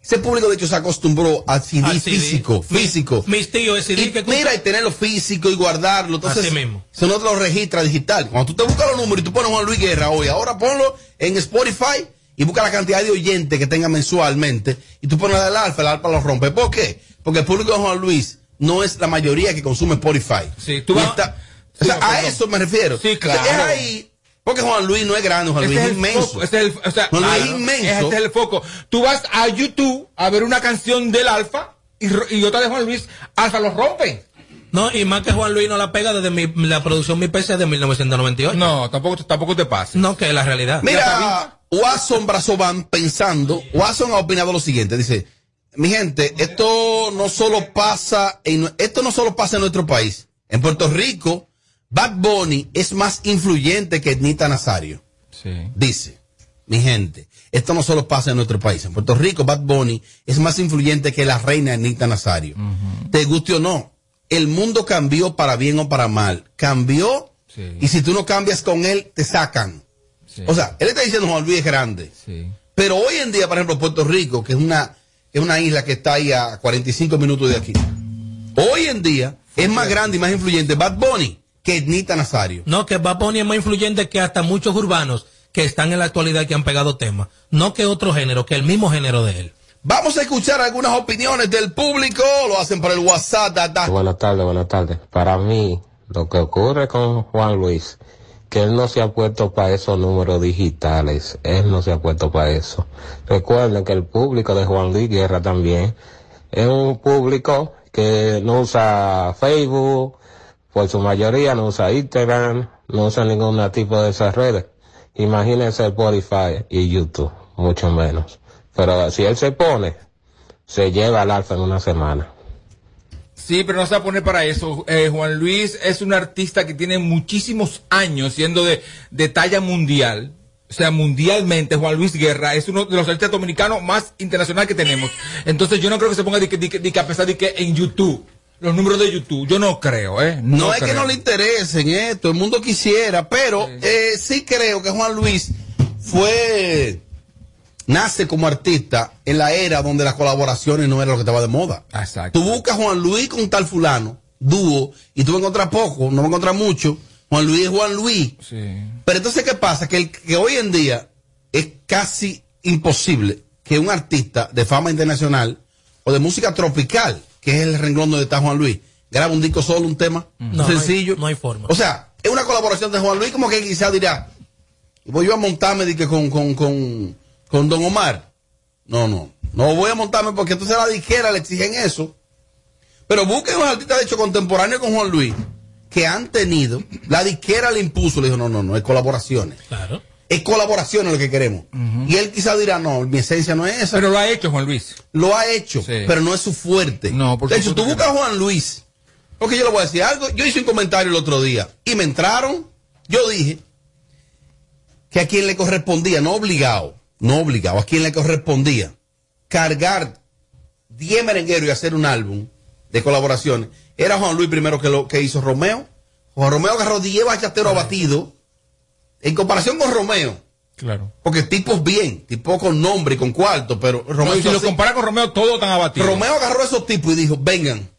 Ese público, de hecho, se acostumbró al CD físico, físico. Mis tíos, el CD Y que mira, y tenerlo físico y guardarlo. Entonces, Así mismo. eso no te lo registra digital. Cuando tú te buscas los números y tú pones Juan Luis Guerra hoy, ahora ponlo en Spotify y busca la cantidad de oyentes que tenga mensualmente y tú pones el alfa, el alfa lo rompe. ¿Por qué? Porque el público de Juan Luis no es la mayoría que consume Spotify. Sí, tú vas- está- o sea, a eso me refiero. Sí, claro. O sea, es ahí, porque Juan Luis no es grande, Juan Luis Ese es, el inmenso. foco, ese es el- o sea, Juan Luis es inmenso. Este es el foco. Tú vas a YouTube a ver una canción del Alfa y, y otra de Juan Luis, Alfa lo rompe. No, y más que Juan Luis no la pega desde mi- la producción Mi PC de 1998. No, tampoco, tampoco te pasa. No, que es la realidad. Mira, Watson Brazovan pensando, Watson ha opinado lo siguiente, dice, mi gente, esto no solo pasa en, esto no solo pasa en nuestro país. En Puerto Rico, Bad Bunny es más influyente que Nita Nazario. Dice, mi gente, esto no solo pasa en nuestro país. En Puerto Rico, Bad Bunny es más influyente que la reina Anita Nazario. Te guste o no, el mundo cambió para bien o para mal. Cambió y si tú no cambias con él, te sacan. O sea, él está diciendo Juan Luis es grande. Pero hoy en día, por ejemplo, Puerto Rico, que es una, es una isla que está ahí a 45 minutos de aquí. Hoy en día es más grande y más influyente Bad Bunny que Nita Nazario. No, que Bad Bunny es más influyente que hasta muchos urbanos que están en la actualidad que han pegado temas. No que otro género, que el mismo género de él. Vamos a escuchar algunas opiniones del público. Lo hacen por el WhatsApp. da, da. Buenas tardes, buenas tardes. Para mí, lo que ocurre con Juan Luis, que él no se ha puesto para esos números digitales, él no se ha puesto para eso. Recuerden que el público de Juan Luis Guerra también es un público que no usa Facebook, por su mayoría no usa Instagram, no usa ningún tipo de esas redes. Imagínense Spotify y YouTube, mucho menos. Pero si él se pone, se lleva al alfa en una semana. Sí, pero no se va a poner para eso. Eh, Juan Luis es un artista que tiene muchísimos años siendo de, talla mundial. O sea, mundialmente, Juan Luis Guerra es uno de los artistas dominicanos más internacional que tenemos. Entonces, yo no creo que se ponga de que a pesar de que en YouTube, los números de YouTube, yo no creo, ¿eh? No, es que no le interesen, ¿eh? todo el mundo quisiera, pero eh, sí creo que Juan Luis fue, nace como artista en la era donde las colaboraciones no era lo que estaba de moda. Exacto. Tú buscas Juan Luis con tal fulano, dúo, y tú vas a encontrar poco, no vas a encontrar mucho. Juan Luis es Juan Luis. Pero entonces, ¿qué pasa? Que, el- que hoy en día es casi imposible que un artista de fama internacional o de música tropical, que es el renglón donde está Juan Luis, grabe un disco solo, un tema No, sencillo. No hay, forma. O sea, es una colaboración de Juan Luis, como que quizás dirá, voy yo a montarme di que con, con, con, con Don Omar. No, no, no voy a montarme porque entonces la disquera le exigen eso. Pero busquen los artistas, de hecho, contemporáneos con Juan Luis, que han tenido, la disquera le impuso, le dijo, no, no, no, es colaboraciones. Claro. Es colaboraciones lo que queremos. Y él quizás dirá, no, mi esencia no es esa. Pero lo ha hecho Juan Luis. Lo ha hecho, Sí. pero no es su fuerte. No, por de hecho, tú buscas a Juan Luis, porque yo le voy a decir algo. Yo hice un comentario el otro día y me entraron. Yo dije que a quien le correspondía, no obligado, no obligado, a quien le correspondía cargar 10 merengueros y hacer un álbum de colaboraciones, era Juan Luis primero que lo que hizo Romeo. Juan Romeo agarró 10 bachateros abatidos en comparación con Romeo. Claro. Porque tipos bien, tipos con nombre y con cuarto, pero Romeo No, si lo así. compara con Romeo, todos están abatidos. Romeo agarró a esos tipos y dijo, vengan,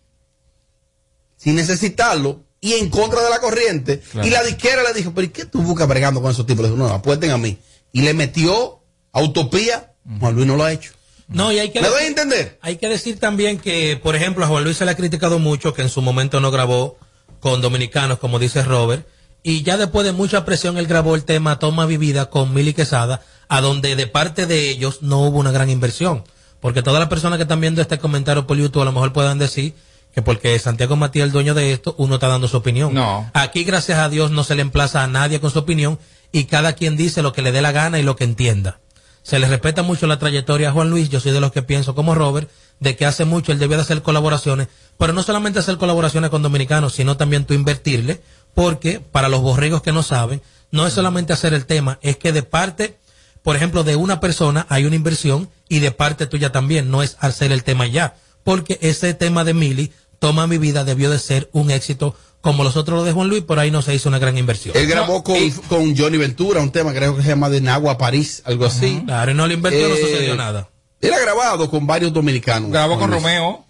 sin necesitarlo, y en contra de la corriente. Claro. Y la disquera le dijo, pero ¿y qué tú buscas bregando con esos tipos? Le dijo, no, apuesten a mí. Y le metió a Utopía. Juan Luis no lo ha hecho. No, y hay que ¿Me doy a entender? Hay que decir también que, por ejemplo, a Juan Luis se le ha criticado mucho que en su momento no grabó con dominicanos, como dice Robert, y ya después de mucha presión él grabó el tema Toma Vivida con Mili Quesada, a donde de parte de ellos no hubo una gran inversión. Porque todas las personas que están viendo este comentario por YouTube a lo mejor puedan decir que porque Santiago Matías es el dueño de esto, uno está dando su opinión. No. Aquí, gracias a Dios, no se le emplaza a nadie con su opinión y cada quien dice lo que le dé la gana y lo que entienda. Se le respeta mucho la trayectoria a Juan Luis, yo soy de los que pienso como Robert, de que hace mucho él debía de hacer colaboraciones, pero no solamente hacer colaboraciones con dominicanos, sino también tú invertirle, porque para los borregos que no saben, no es solamente hacer el tema, es que de parte, por ejemplo, de una persona hay una inversión y de parte tuya también, no es hacer el tema ya, porque ese tema de Mili, Toma mi vida, debió de ser un éxito como los otros lo de Juan Luis, por ahí no se hizo una gran inversión. Él grabó con, con Johnny Ventura un tema, creo que se llama De Nagua París, algo así. Claro, y no lo invirtió, no Eh, sucedió nada. Él ha grabado con varios dominicanos. Grabó con. Romeo.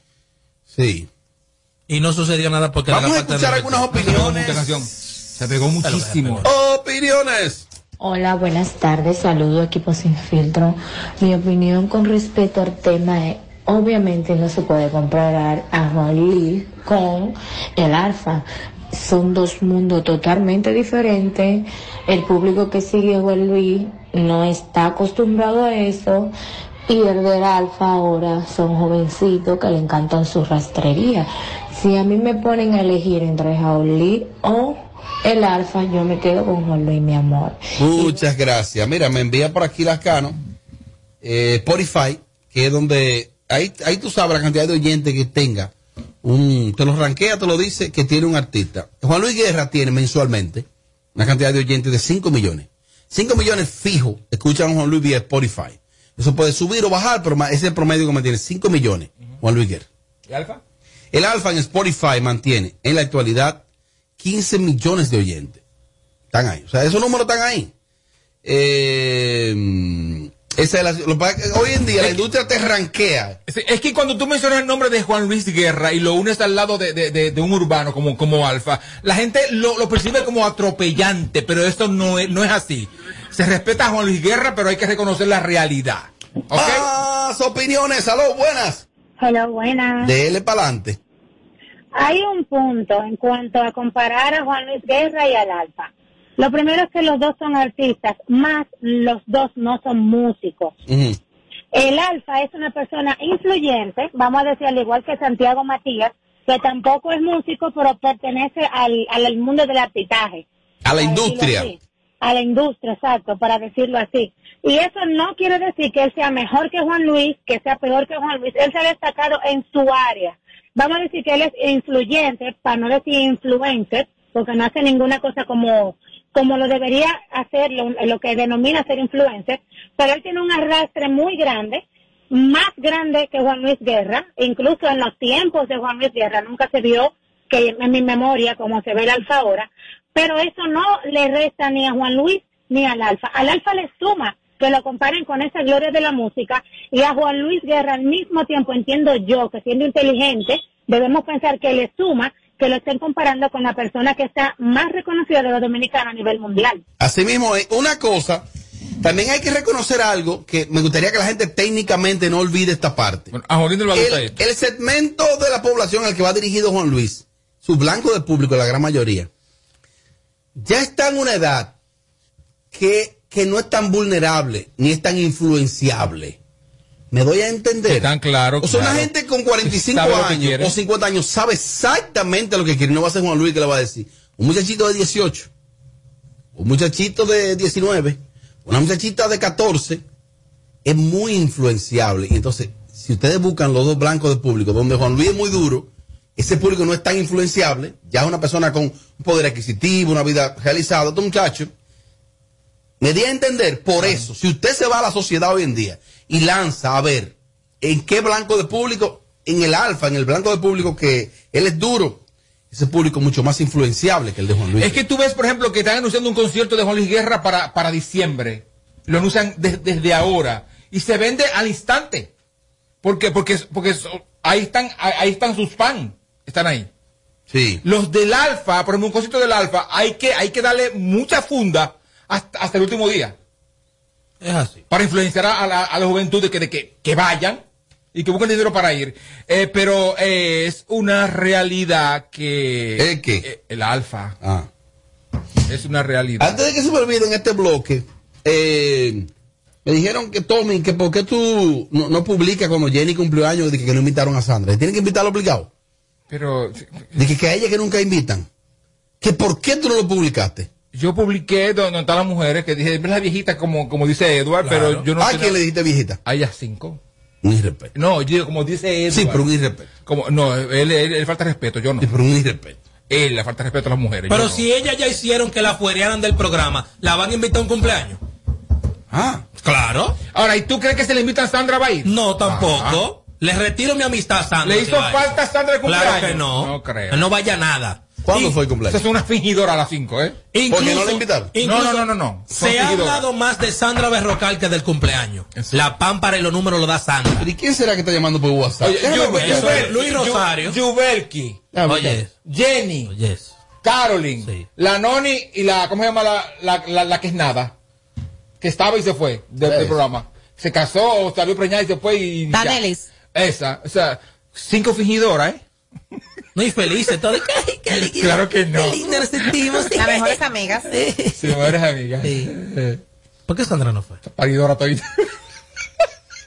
Sí. Y no sucedió nada porque Vamos la a escuchar algunas opiniones. Se pegó muchísimo. Opiniones. Hola, buenas tardes. Saludo equipo sin filtro. Mi opinión con respecto al tema es, obviamente no se puede comparar a Juan Luis con el Alfa. Son dos mundos totalmente diferentes. El público que sigue a Juan Luis no está acostumbrado a eso. Y el del Alfa ahora son jovencitos que le encantan su rastrería. Si a mí me ponen a elegir entre Luis o el Alfa, yo me quedo con Juan Luis, mi amor. Muchas gracias. Mira, me envía por aquí las canos. Eh, Spotify, que es donde. Ahí, ahí tú sabes la cantidad de oyentes que tenga. Un, te lo ranquea, te lo dice, que tiene un artista. Juan Luis Guerra tiene mensualmente una cantidad de oyentes de 5 millones. 5 millones fijo escuchan a Juan Luis vía Spotify. Eso puede subir o bajar, pero ese es el promedio que mantiene. 5 millones, Juan Luis Guerra. ¿Y Alfa? El Alfa en Spotify mantiene en la actualidad 15 millones de oyentes. Están ahí. O sea, esos números están ahí. Eh, esa es la- lo hoy en día la industria te ranquea. Es que cuando tú mencionas el nombre de Juan Luis Guerra y lo unes al lado de, de- de- de un urbano como, como Alfa, la gente lo, lo percibe como atropellante, pero esto no es, no es así. Se respeta a Juan Luis Guerra, pero hay que reconocer la realidad. Más opiniones, aló, buenas. Hola, buenas. Dele para adelante. Hay un punto en cuanto a comparar a Juan Luis Guerra y al Alfa. Lo primero es que los dos son artistas, más los dos no son músicos. El Alfa es una persona influyente, vamos a decir al igual que Santiago Matías, que tampoco es músico, pero pertenece al, al mundo del artitaje. A la industria. así. A la industria, exacto, para decirlo así. Y eso no quiere decir que él sea mejor que Juan Luis, que sea peor que Juan Luis. Él se ha destacado en su área. Vamos a decir que él es influyente, para no decir influencer, porque no hace ninguna cosa como, como lo debería hacer, lo, que denomina ser influencer, pero él tiene un arrastre muy grande, más grande que Juan Luis Guerra, incluso en los tiempos de Juan Luis Guerra nunca se vio que en mi memoria como se ve el alfa ahora, pero eso no le resta ni a Juan Luis ni al alfa. Al alfa le suma que lo comparen con esa gloria de la música y a Juan Luis Guerra al mismo tiempo entiendo yo que siendo inteligente debemos pensar que le suma que lo estén comparando con la persona que está más reconocida de los dominicanos a nivel mundial. Asimismo, eh, una cosa, también hay que reconocer algo que me gustaría que la gente técnicamente no olvide esta parte. a Jorín le va a gustar el, esto. el segmento de la población al que va dirigido Juan Luis, su blanco de público, la gran mayoría, ya está en una edad que, que no es tan vulnerable ni es tan influenciable. ¿Me doy a entender? Tan claro. O sea, una gente con 45 Sabe lo que años o 50 años sabe exactamente lo que quiere. No va a ser Juan Luis que le va a decir. Un muchachito de 18, un muchachito de 19, una muchachita de 14, es muy influenciable. Y entonces, si ustedes buscan los dos blancos de público, donde Juan Luis es muy duro, ese público no es tan influenciable, ya es una persona con un poder adquisitivo, una vida realizada, este muchacho. Me di a entender, por eso, si usted se va a la sociedad hoy en día y lanza a ver en qué blanco de público, en el alfa, en el blanco de público que él es duro, ese público es mucho más influenciable que el de Juan Luis. Es que tú ves, por ejemplo, que están anunciando un concierto de Juan Luis Guerra para, para diciembre. Lo anuncian de- desde ahora. Y se vende al instante. ¿Por qué? Porque, porque so- ahí, están, ahí ahí están sus fans. Están ahí. Sí. Los del Alfa, por ejemplo, un concierto del Alfa, hay que, hay que darle mucha funda hasta, hasta el último día. Es así. Para influenciar a la, a la juventud de que, de que, que vayan y que busquen dinero para ir. Eh, pero eh, es una realidad que... ¿El qué? eh, el alfa. Ah. Es una realidad. Antes de que se me olvide en este bloque, eh, me dijeron que Tommy, que por qué tú no, no publicas cuando Jenny cumplió años de que, que no invitaron a Sandra. Tienen que invitarlo obligado. Pero De que, que a ella que nunca invitan. Que por qué tú no lo publicaste. Yo publiqué donde están las mujeres que dije, "Ves la viejita como, como dice Edward, Claro. pero yo no ¿A tenía- quién le dijiste viejita? A ellas cinco. Un irrespeto. No, yo digo, como dice Edward. Sí, pero un irrespeto. Como, no, él, él, él falta respeto, yo no. Sí, pero un irrespeto. Él le falta respeto a las mujeres. Pero no. si ellas ya hicieron que la fuerearan del programa, ¿la van a invitar a un cumpleaños? Ah. Claro. Ahora, ¿y tú crees que se le invita a Sandra a ir? No, tampoco. Le retiro mi amistad a Sandra. ¿Le hizo a falta a Sandra de cumpleaños? Claro que no. No creo. No vaya nada. ¿Cuándo Y- fue el cumpleaños? Esa es una fingidora a las 5, ¿eh? Incluso, no la invitaron? incluso No, no, no, no, no. Se ha hablado más de Sandra Berrocal que del cumpleaños. La pámpara y los números lo da Sandra. ¿Y quién será que está llamando por WhatsApp? Luis Rosario. Yubelki, Ah, Oye, Jenny, oye. Caroline, Sí. la Noni y la, ¿cómo se llama la, la, la, la que es nada? Que estaba y se fue del, programa. Se casó, salió preñada y se fue y. Danelis. Esa, o sea, cinco fingidoras, ¿eh? No y felices. Todo. Ay, qué lindo. Claro que no. Qué lindo nos sentimos. Las mejores amigas. Sí, mejores amigas. Sí. Eh, ¿Por qué Sandra no fue? paridora todavía.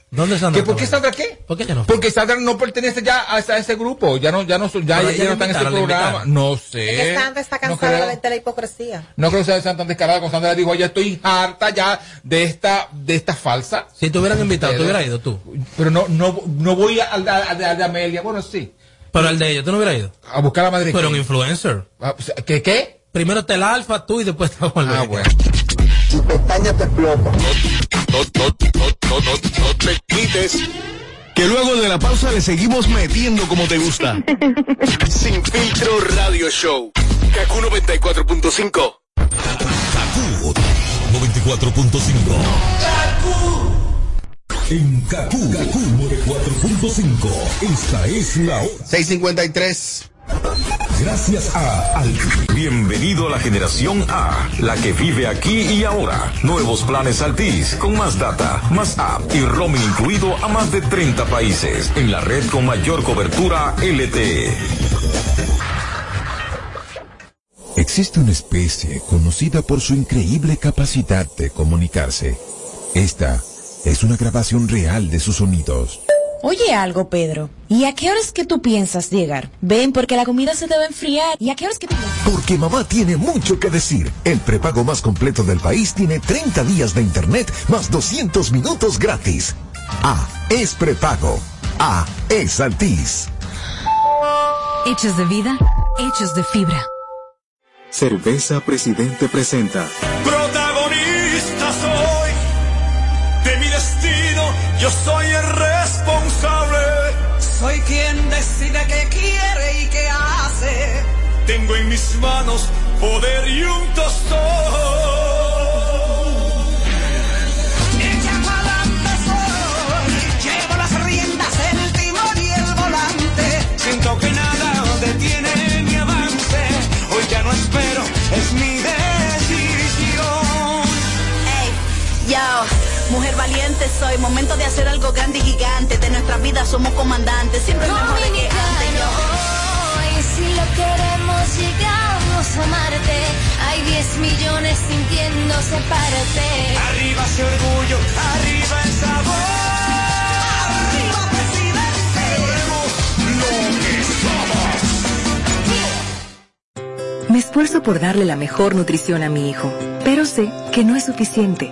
¿Dónde Sandra? ¿Qué, ¿Por qué? Sandra qué? ¿Por qué ella no fue? Porque Sandra no pertenece ya a ese, a ese grupo, ya no, ya no, ya, ya, no está en ese programa. No Es sé. que Sandra está cansada de, de la hipocresía. no creo que sea tan descarada con Sandra dijo, ya estoy harta ya de esta, de esta falsa. Si te hubieran invitado, tú hubieras ido tú. Pero no, no, no voy a- de Amelia, bueno sí, Pero al de ellos, tú no hubieras ido. a buscar a. Tú eres un influencer. Ah, ¿Qué qué? Primero te la alfa tú y después te Juan Ah, bueno. Tu pestaña te explota. No, no, no, no, no, no te quites. Que luego de la pausa le seguimos metiendo como te gusta. Sin filtro radio show. Kaku 94.5. Kaku 94.5. En Kaku, Kaku 94.5. Esta es la hora. 653. Gracias a Aldi. Bienvenido a la generación A, la que vive aquí y ahora. Nuevos planes Altis, con más data, más app y roaming incluido a más de 30 países. En la red con mayor cobertura LTE. Existe una especie conocida por su increíble capacidad de comunicarse. Esta es una grabación real de sus sonidos. Oye algo, Pedro. ¿Y a qué horas que tú piensas llegar? Ven, porque la comida se debe enfriar. ¿Y a qué horas que tú Porque mamá tiene mucho que decir. El prepago más completo del país tiene 30 días de internet más 200 minutos gratis. A es prepago. A es Altis. Hechos de vida, hechos de fibra. Cerveza Presidente presenta Protagonista yo soy el responsable. Soy quien decide qué quiere y qué hace. Tengo en mis manos poder y un tostón. Echa pa'lante soy, llevo las riendas, el timón y el volante. Siento que nada detiene mi avance. Hoy ya no espero, es mi mujer valiente soy, momento de hacer algo grande y gigante. De nuestras vidas somos comandantes, siempre mejor que antes. Yo, Y si lo queremos, llegamos a Marte. Hay 10 millones sintiéndose parte. Arriba ese orgullo, arriba el sabor. Arriba presidente. Me esfuerzo por darle la mejor nutrición a mi hijo, pero sé que no es suficiente.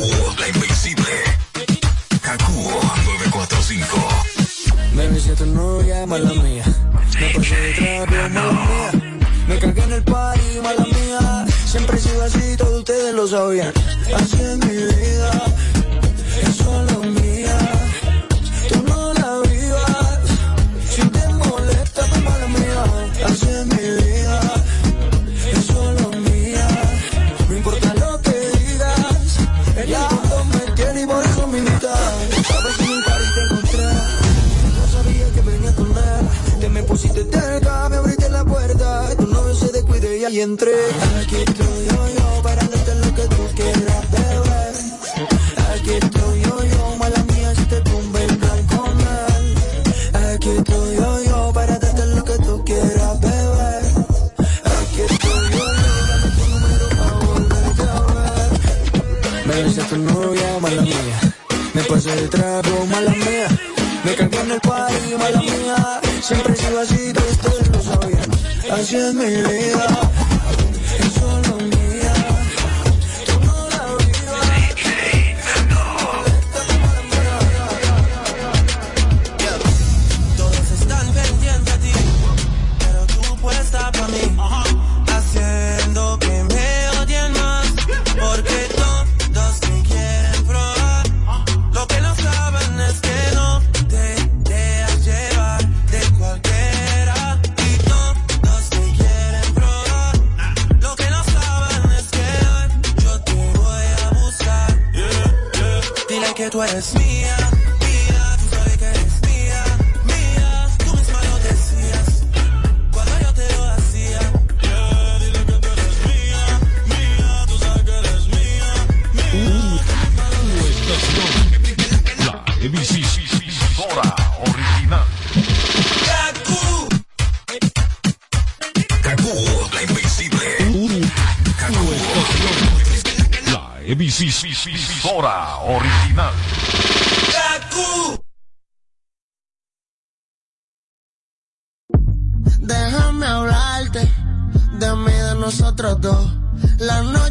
La invencible. Kaku 945. Baby, si tu novia, mala mía. Me pasé de trapo, mala mía. Me cagué en el party, mala mía. Siempre he sido así, todos ustedes lo sabían. Así es mi vida.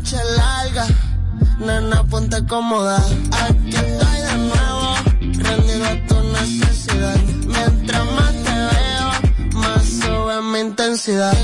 noche larga, nena, ponte cómoda. Aquí estoy de nuevo, rendido a tu necesidad. Mientras más te veo, más sube mi intensidad.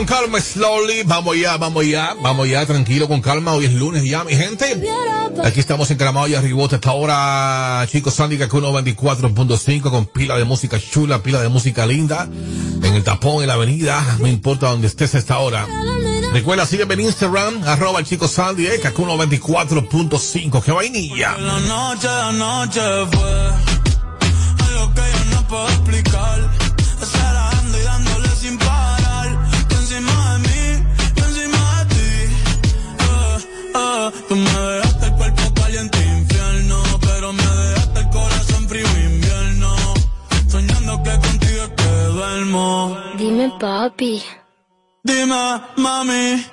con calma, slowly. Vamos ya, vamos ya, vamos ya, tranquilo, con calma. Hoy es lunes ya, mi gente. Aquí estamos encaramados y arribote hasta ahora, chicos. Sandy Cacuno 24.5 con pila de música chula, pila de música linda. En el tapón, en la avenida, no importa donde estés a esta hora. Recuerda, sígueme en Instagram, arroba el chico Sandy, eh, Cacuno 24.5. ¡Qué vainilla! Que yo. Tú me dejaste el cuerpo caliente e infierno, pero me dejaste el corazón frío e invierno. Soñando que contigo es que duermo. Dime, papi. Dime, mami.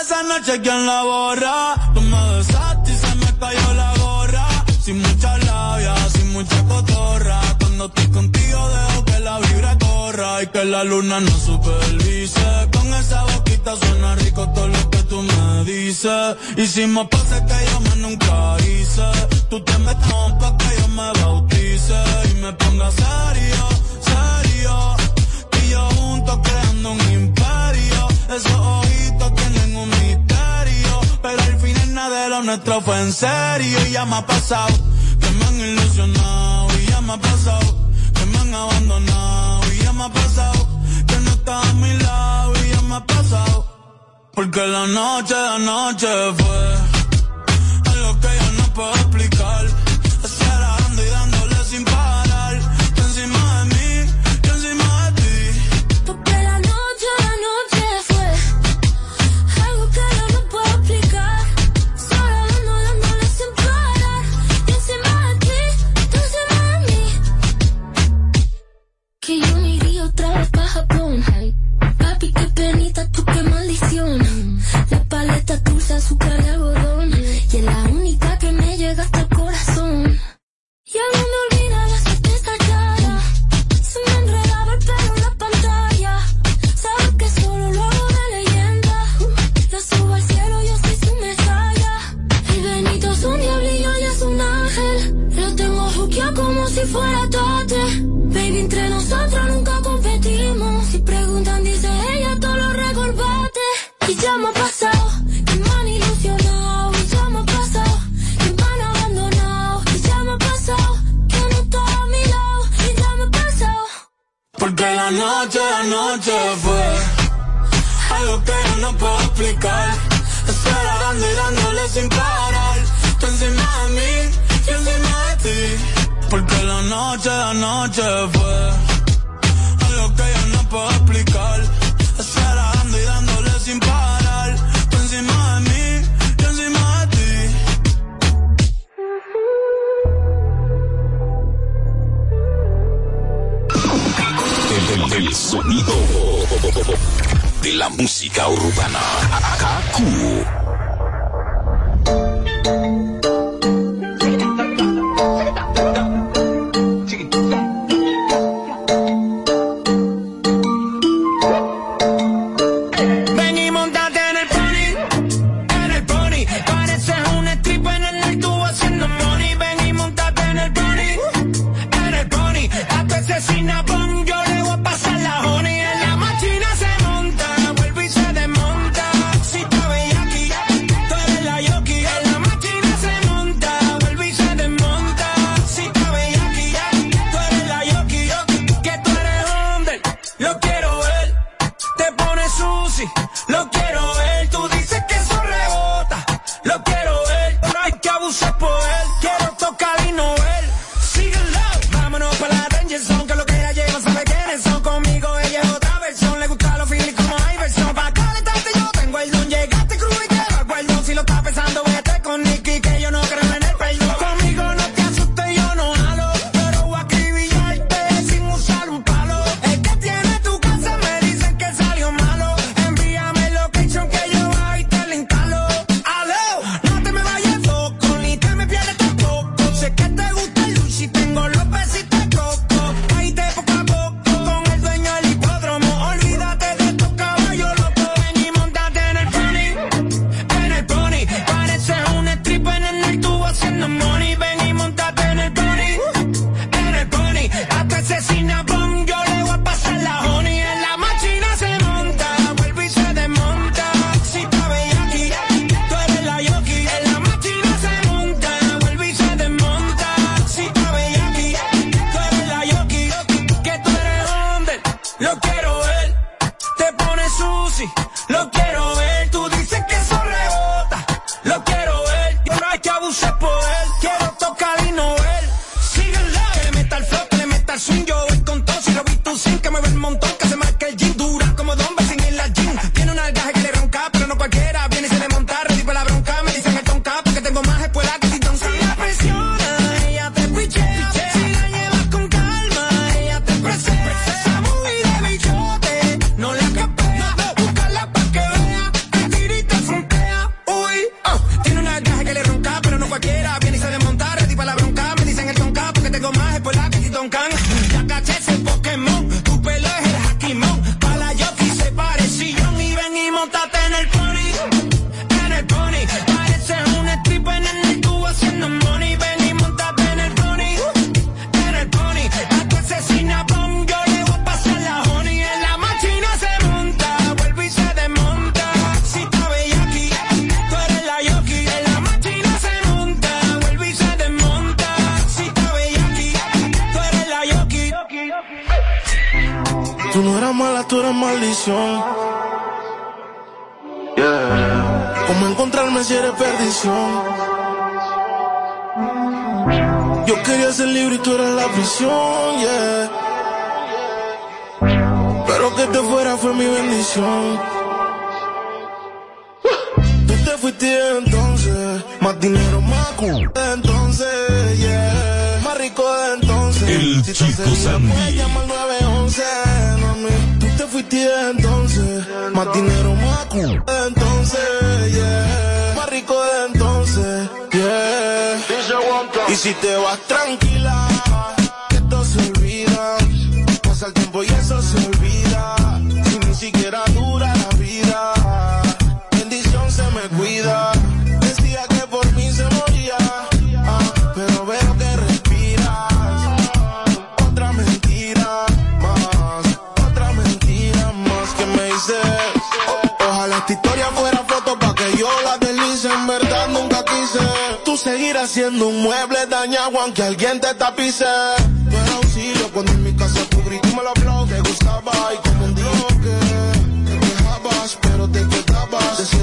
Esa noche quién la borra. Tú me besaste y se me cayó la gorra. Sin mucha labia, sin mucha cotorra. Cuando estoy contigo dejo que la vibra corra y que la luna no supervise esa boquita suena rico todo lo que tú me dices. Hicimos pases que yo me nunca hice. Tú te metes pa' que yo me bautice y me ponga serio, serio. Que yo juntos creando un imperio. Esos ojitos tienen un misterio. Pero al final nada de lo nuestro fue en serio. Y ya me ha pasado que me han ilusionado. Y ya me ha pasado que me han abandonado. Y ya me ha pasado que no está a mi lado porque la noche, la noche fue algo que yo no puedo explicar.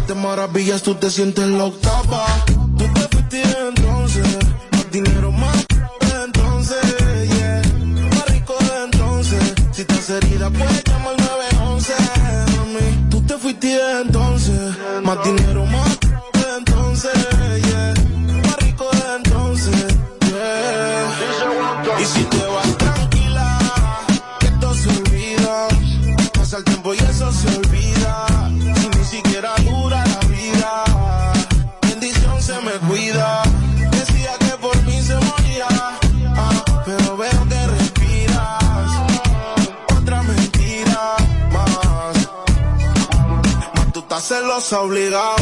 te maravillas, tú te sientes la octava. Tú te fuiste entonces, más dinero más entonces, yeah. Más rico entonces, si estás herida puedes llamar 911, mami. Tú te fuiste entonces, más dinero más obligado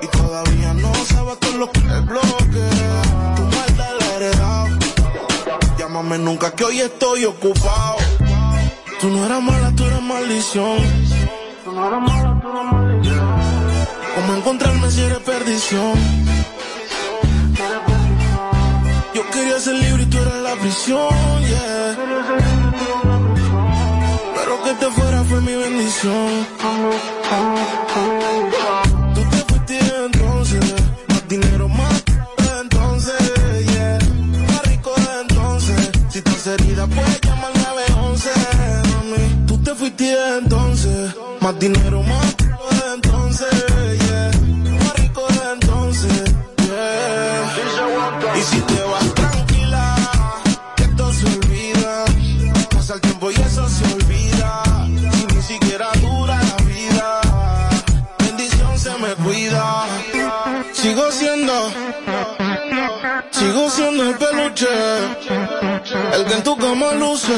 y todavía no sabes con lo que el bloque. Tu maldad la heredado. Llámame nunca que hoy estoy ocupado. Tú no eras mala, tú eras maldición. Tú no eras mala, tú eras maldición. ¿Cómo encontrarme si eres perdición? Yo quería ser libre y tú eras la prisión. Pero que te fuera fue mi bendición. Más dinero, más rico de entonces. Más rico de entonces. Y si te vas tranquila, que esto se olvida. Pasa el tiempo y eso se olvida. Si ni siquiera dura la vida. Bendición se me cuida. Sigo siendo, sigo siendo el peluche. El que en tu cama luce.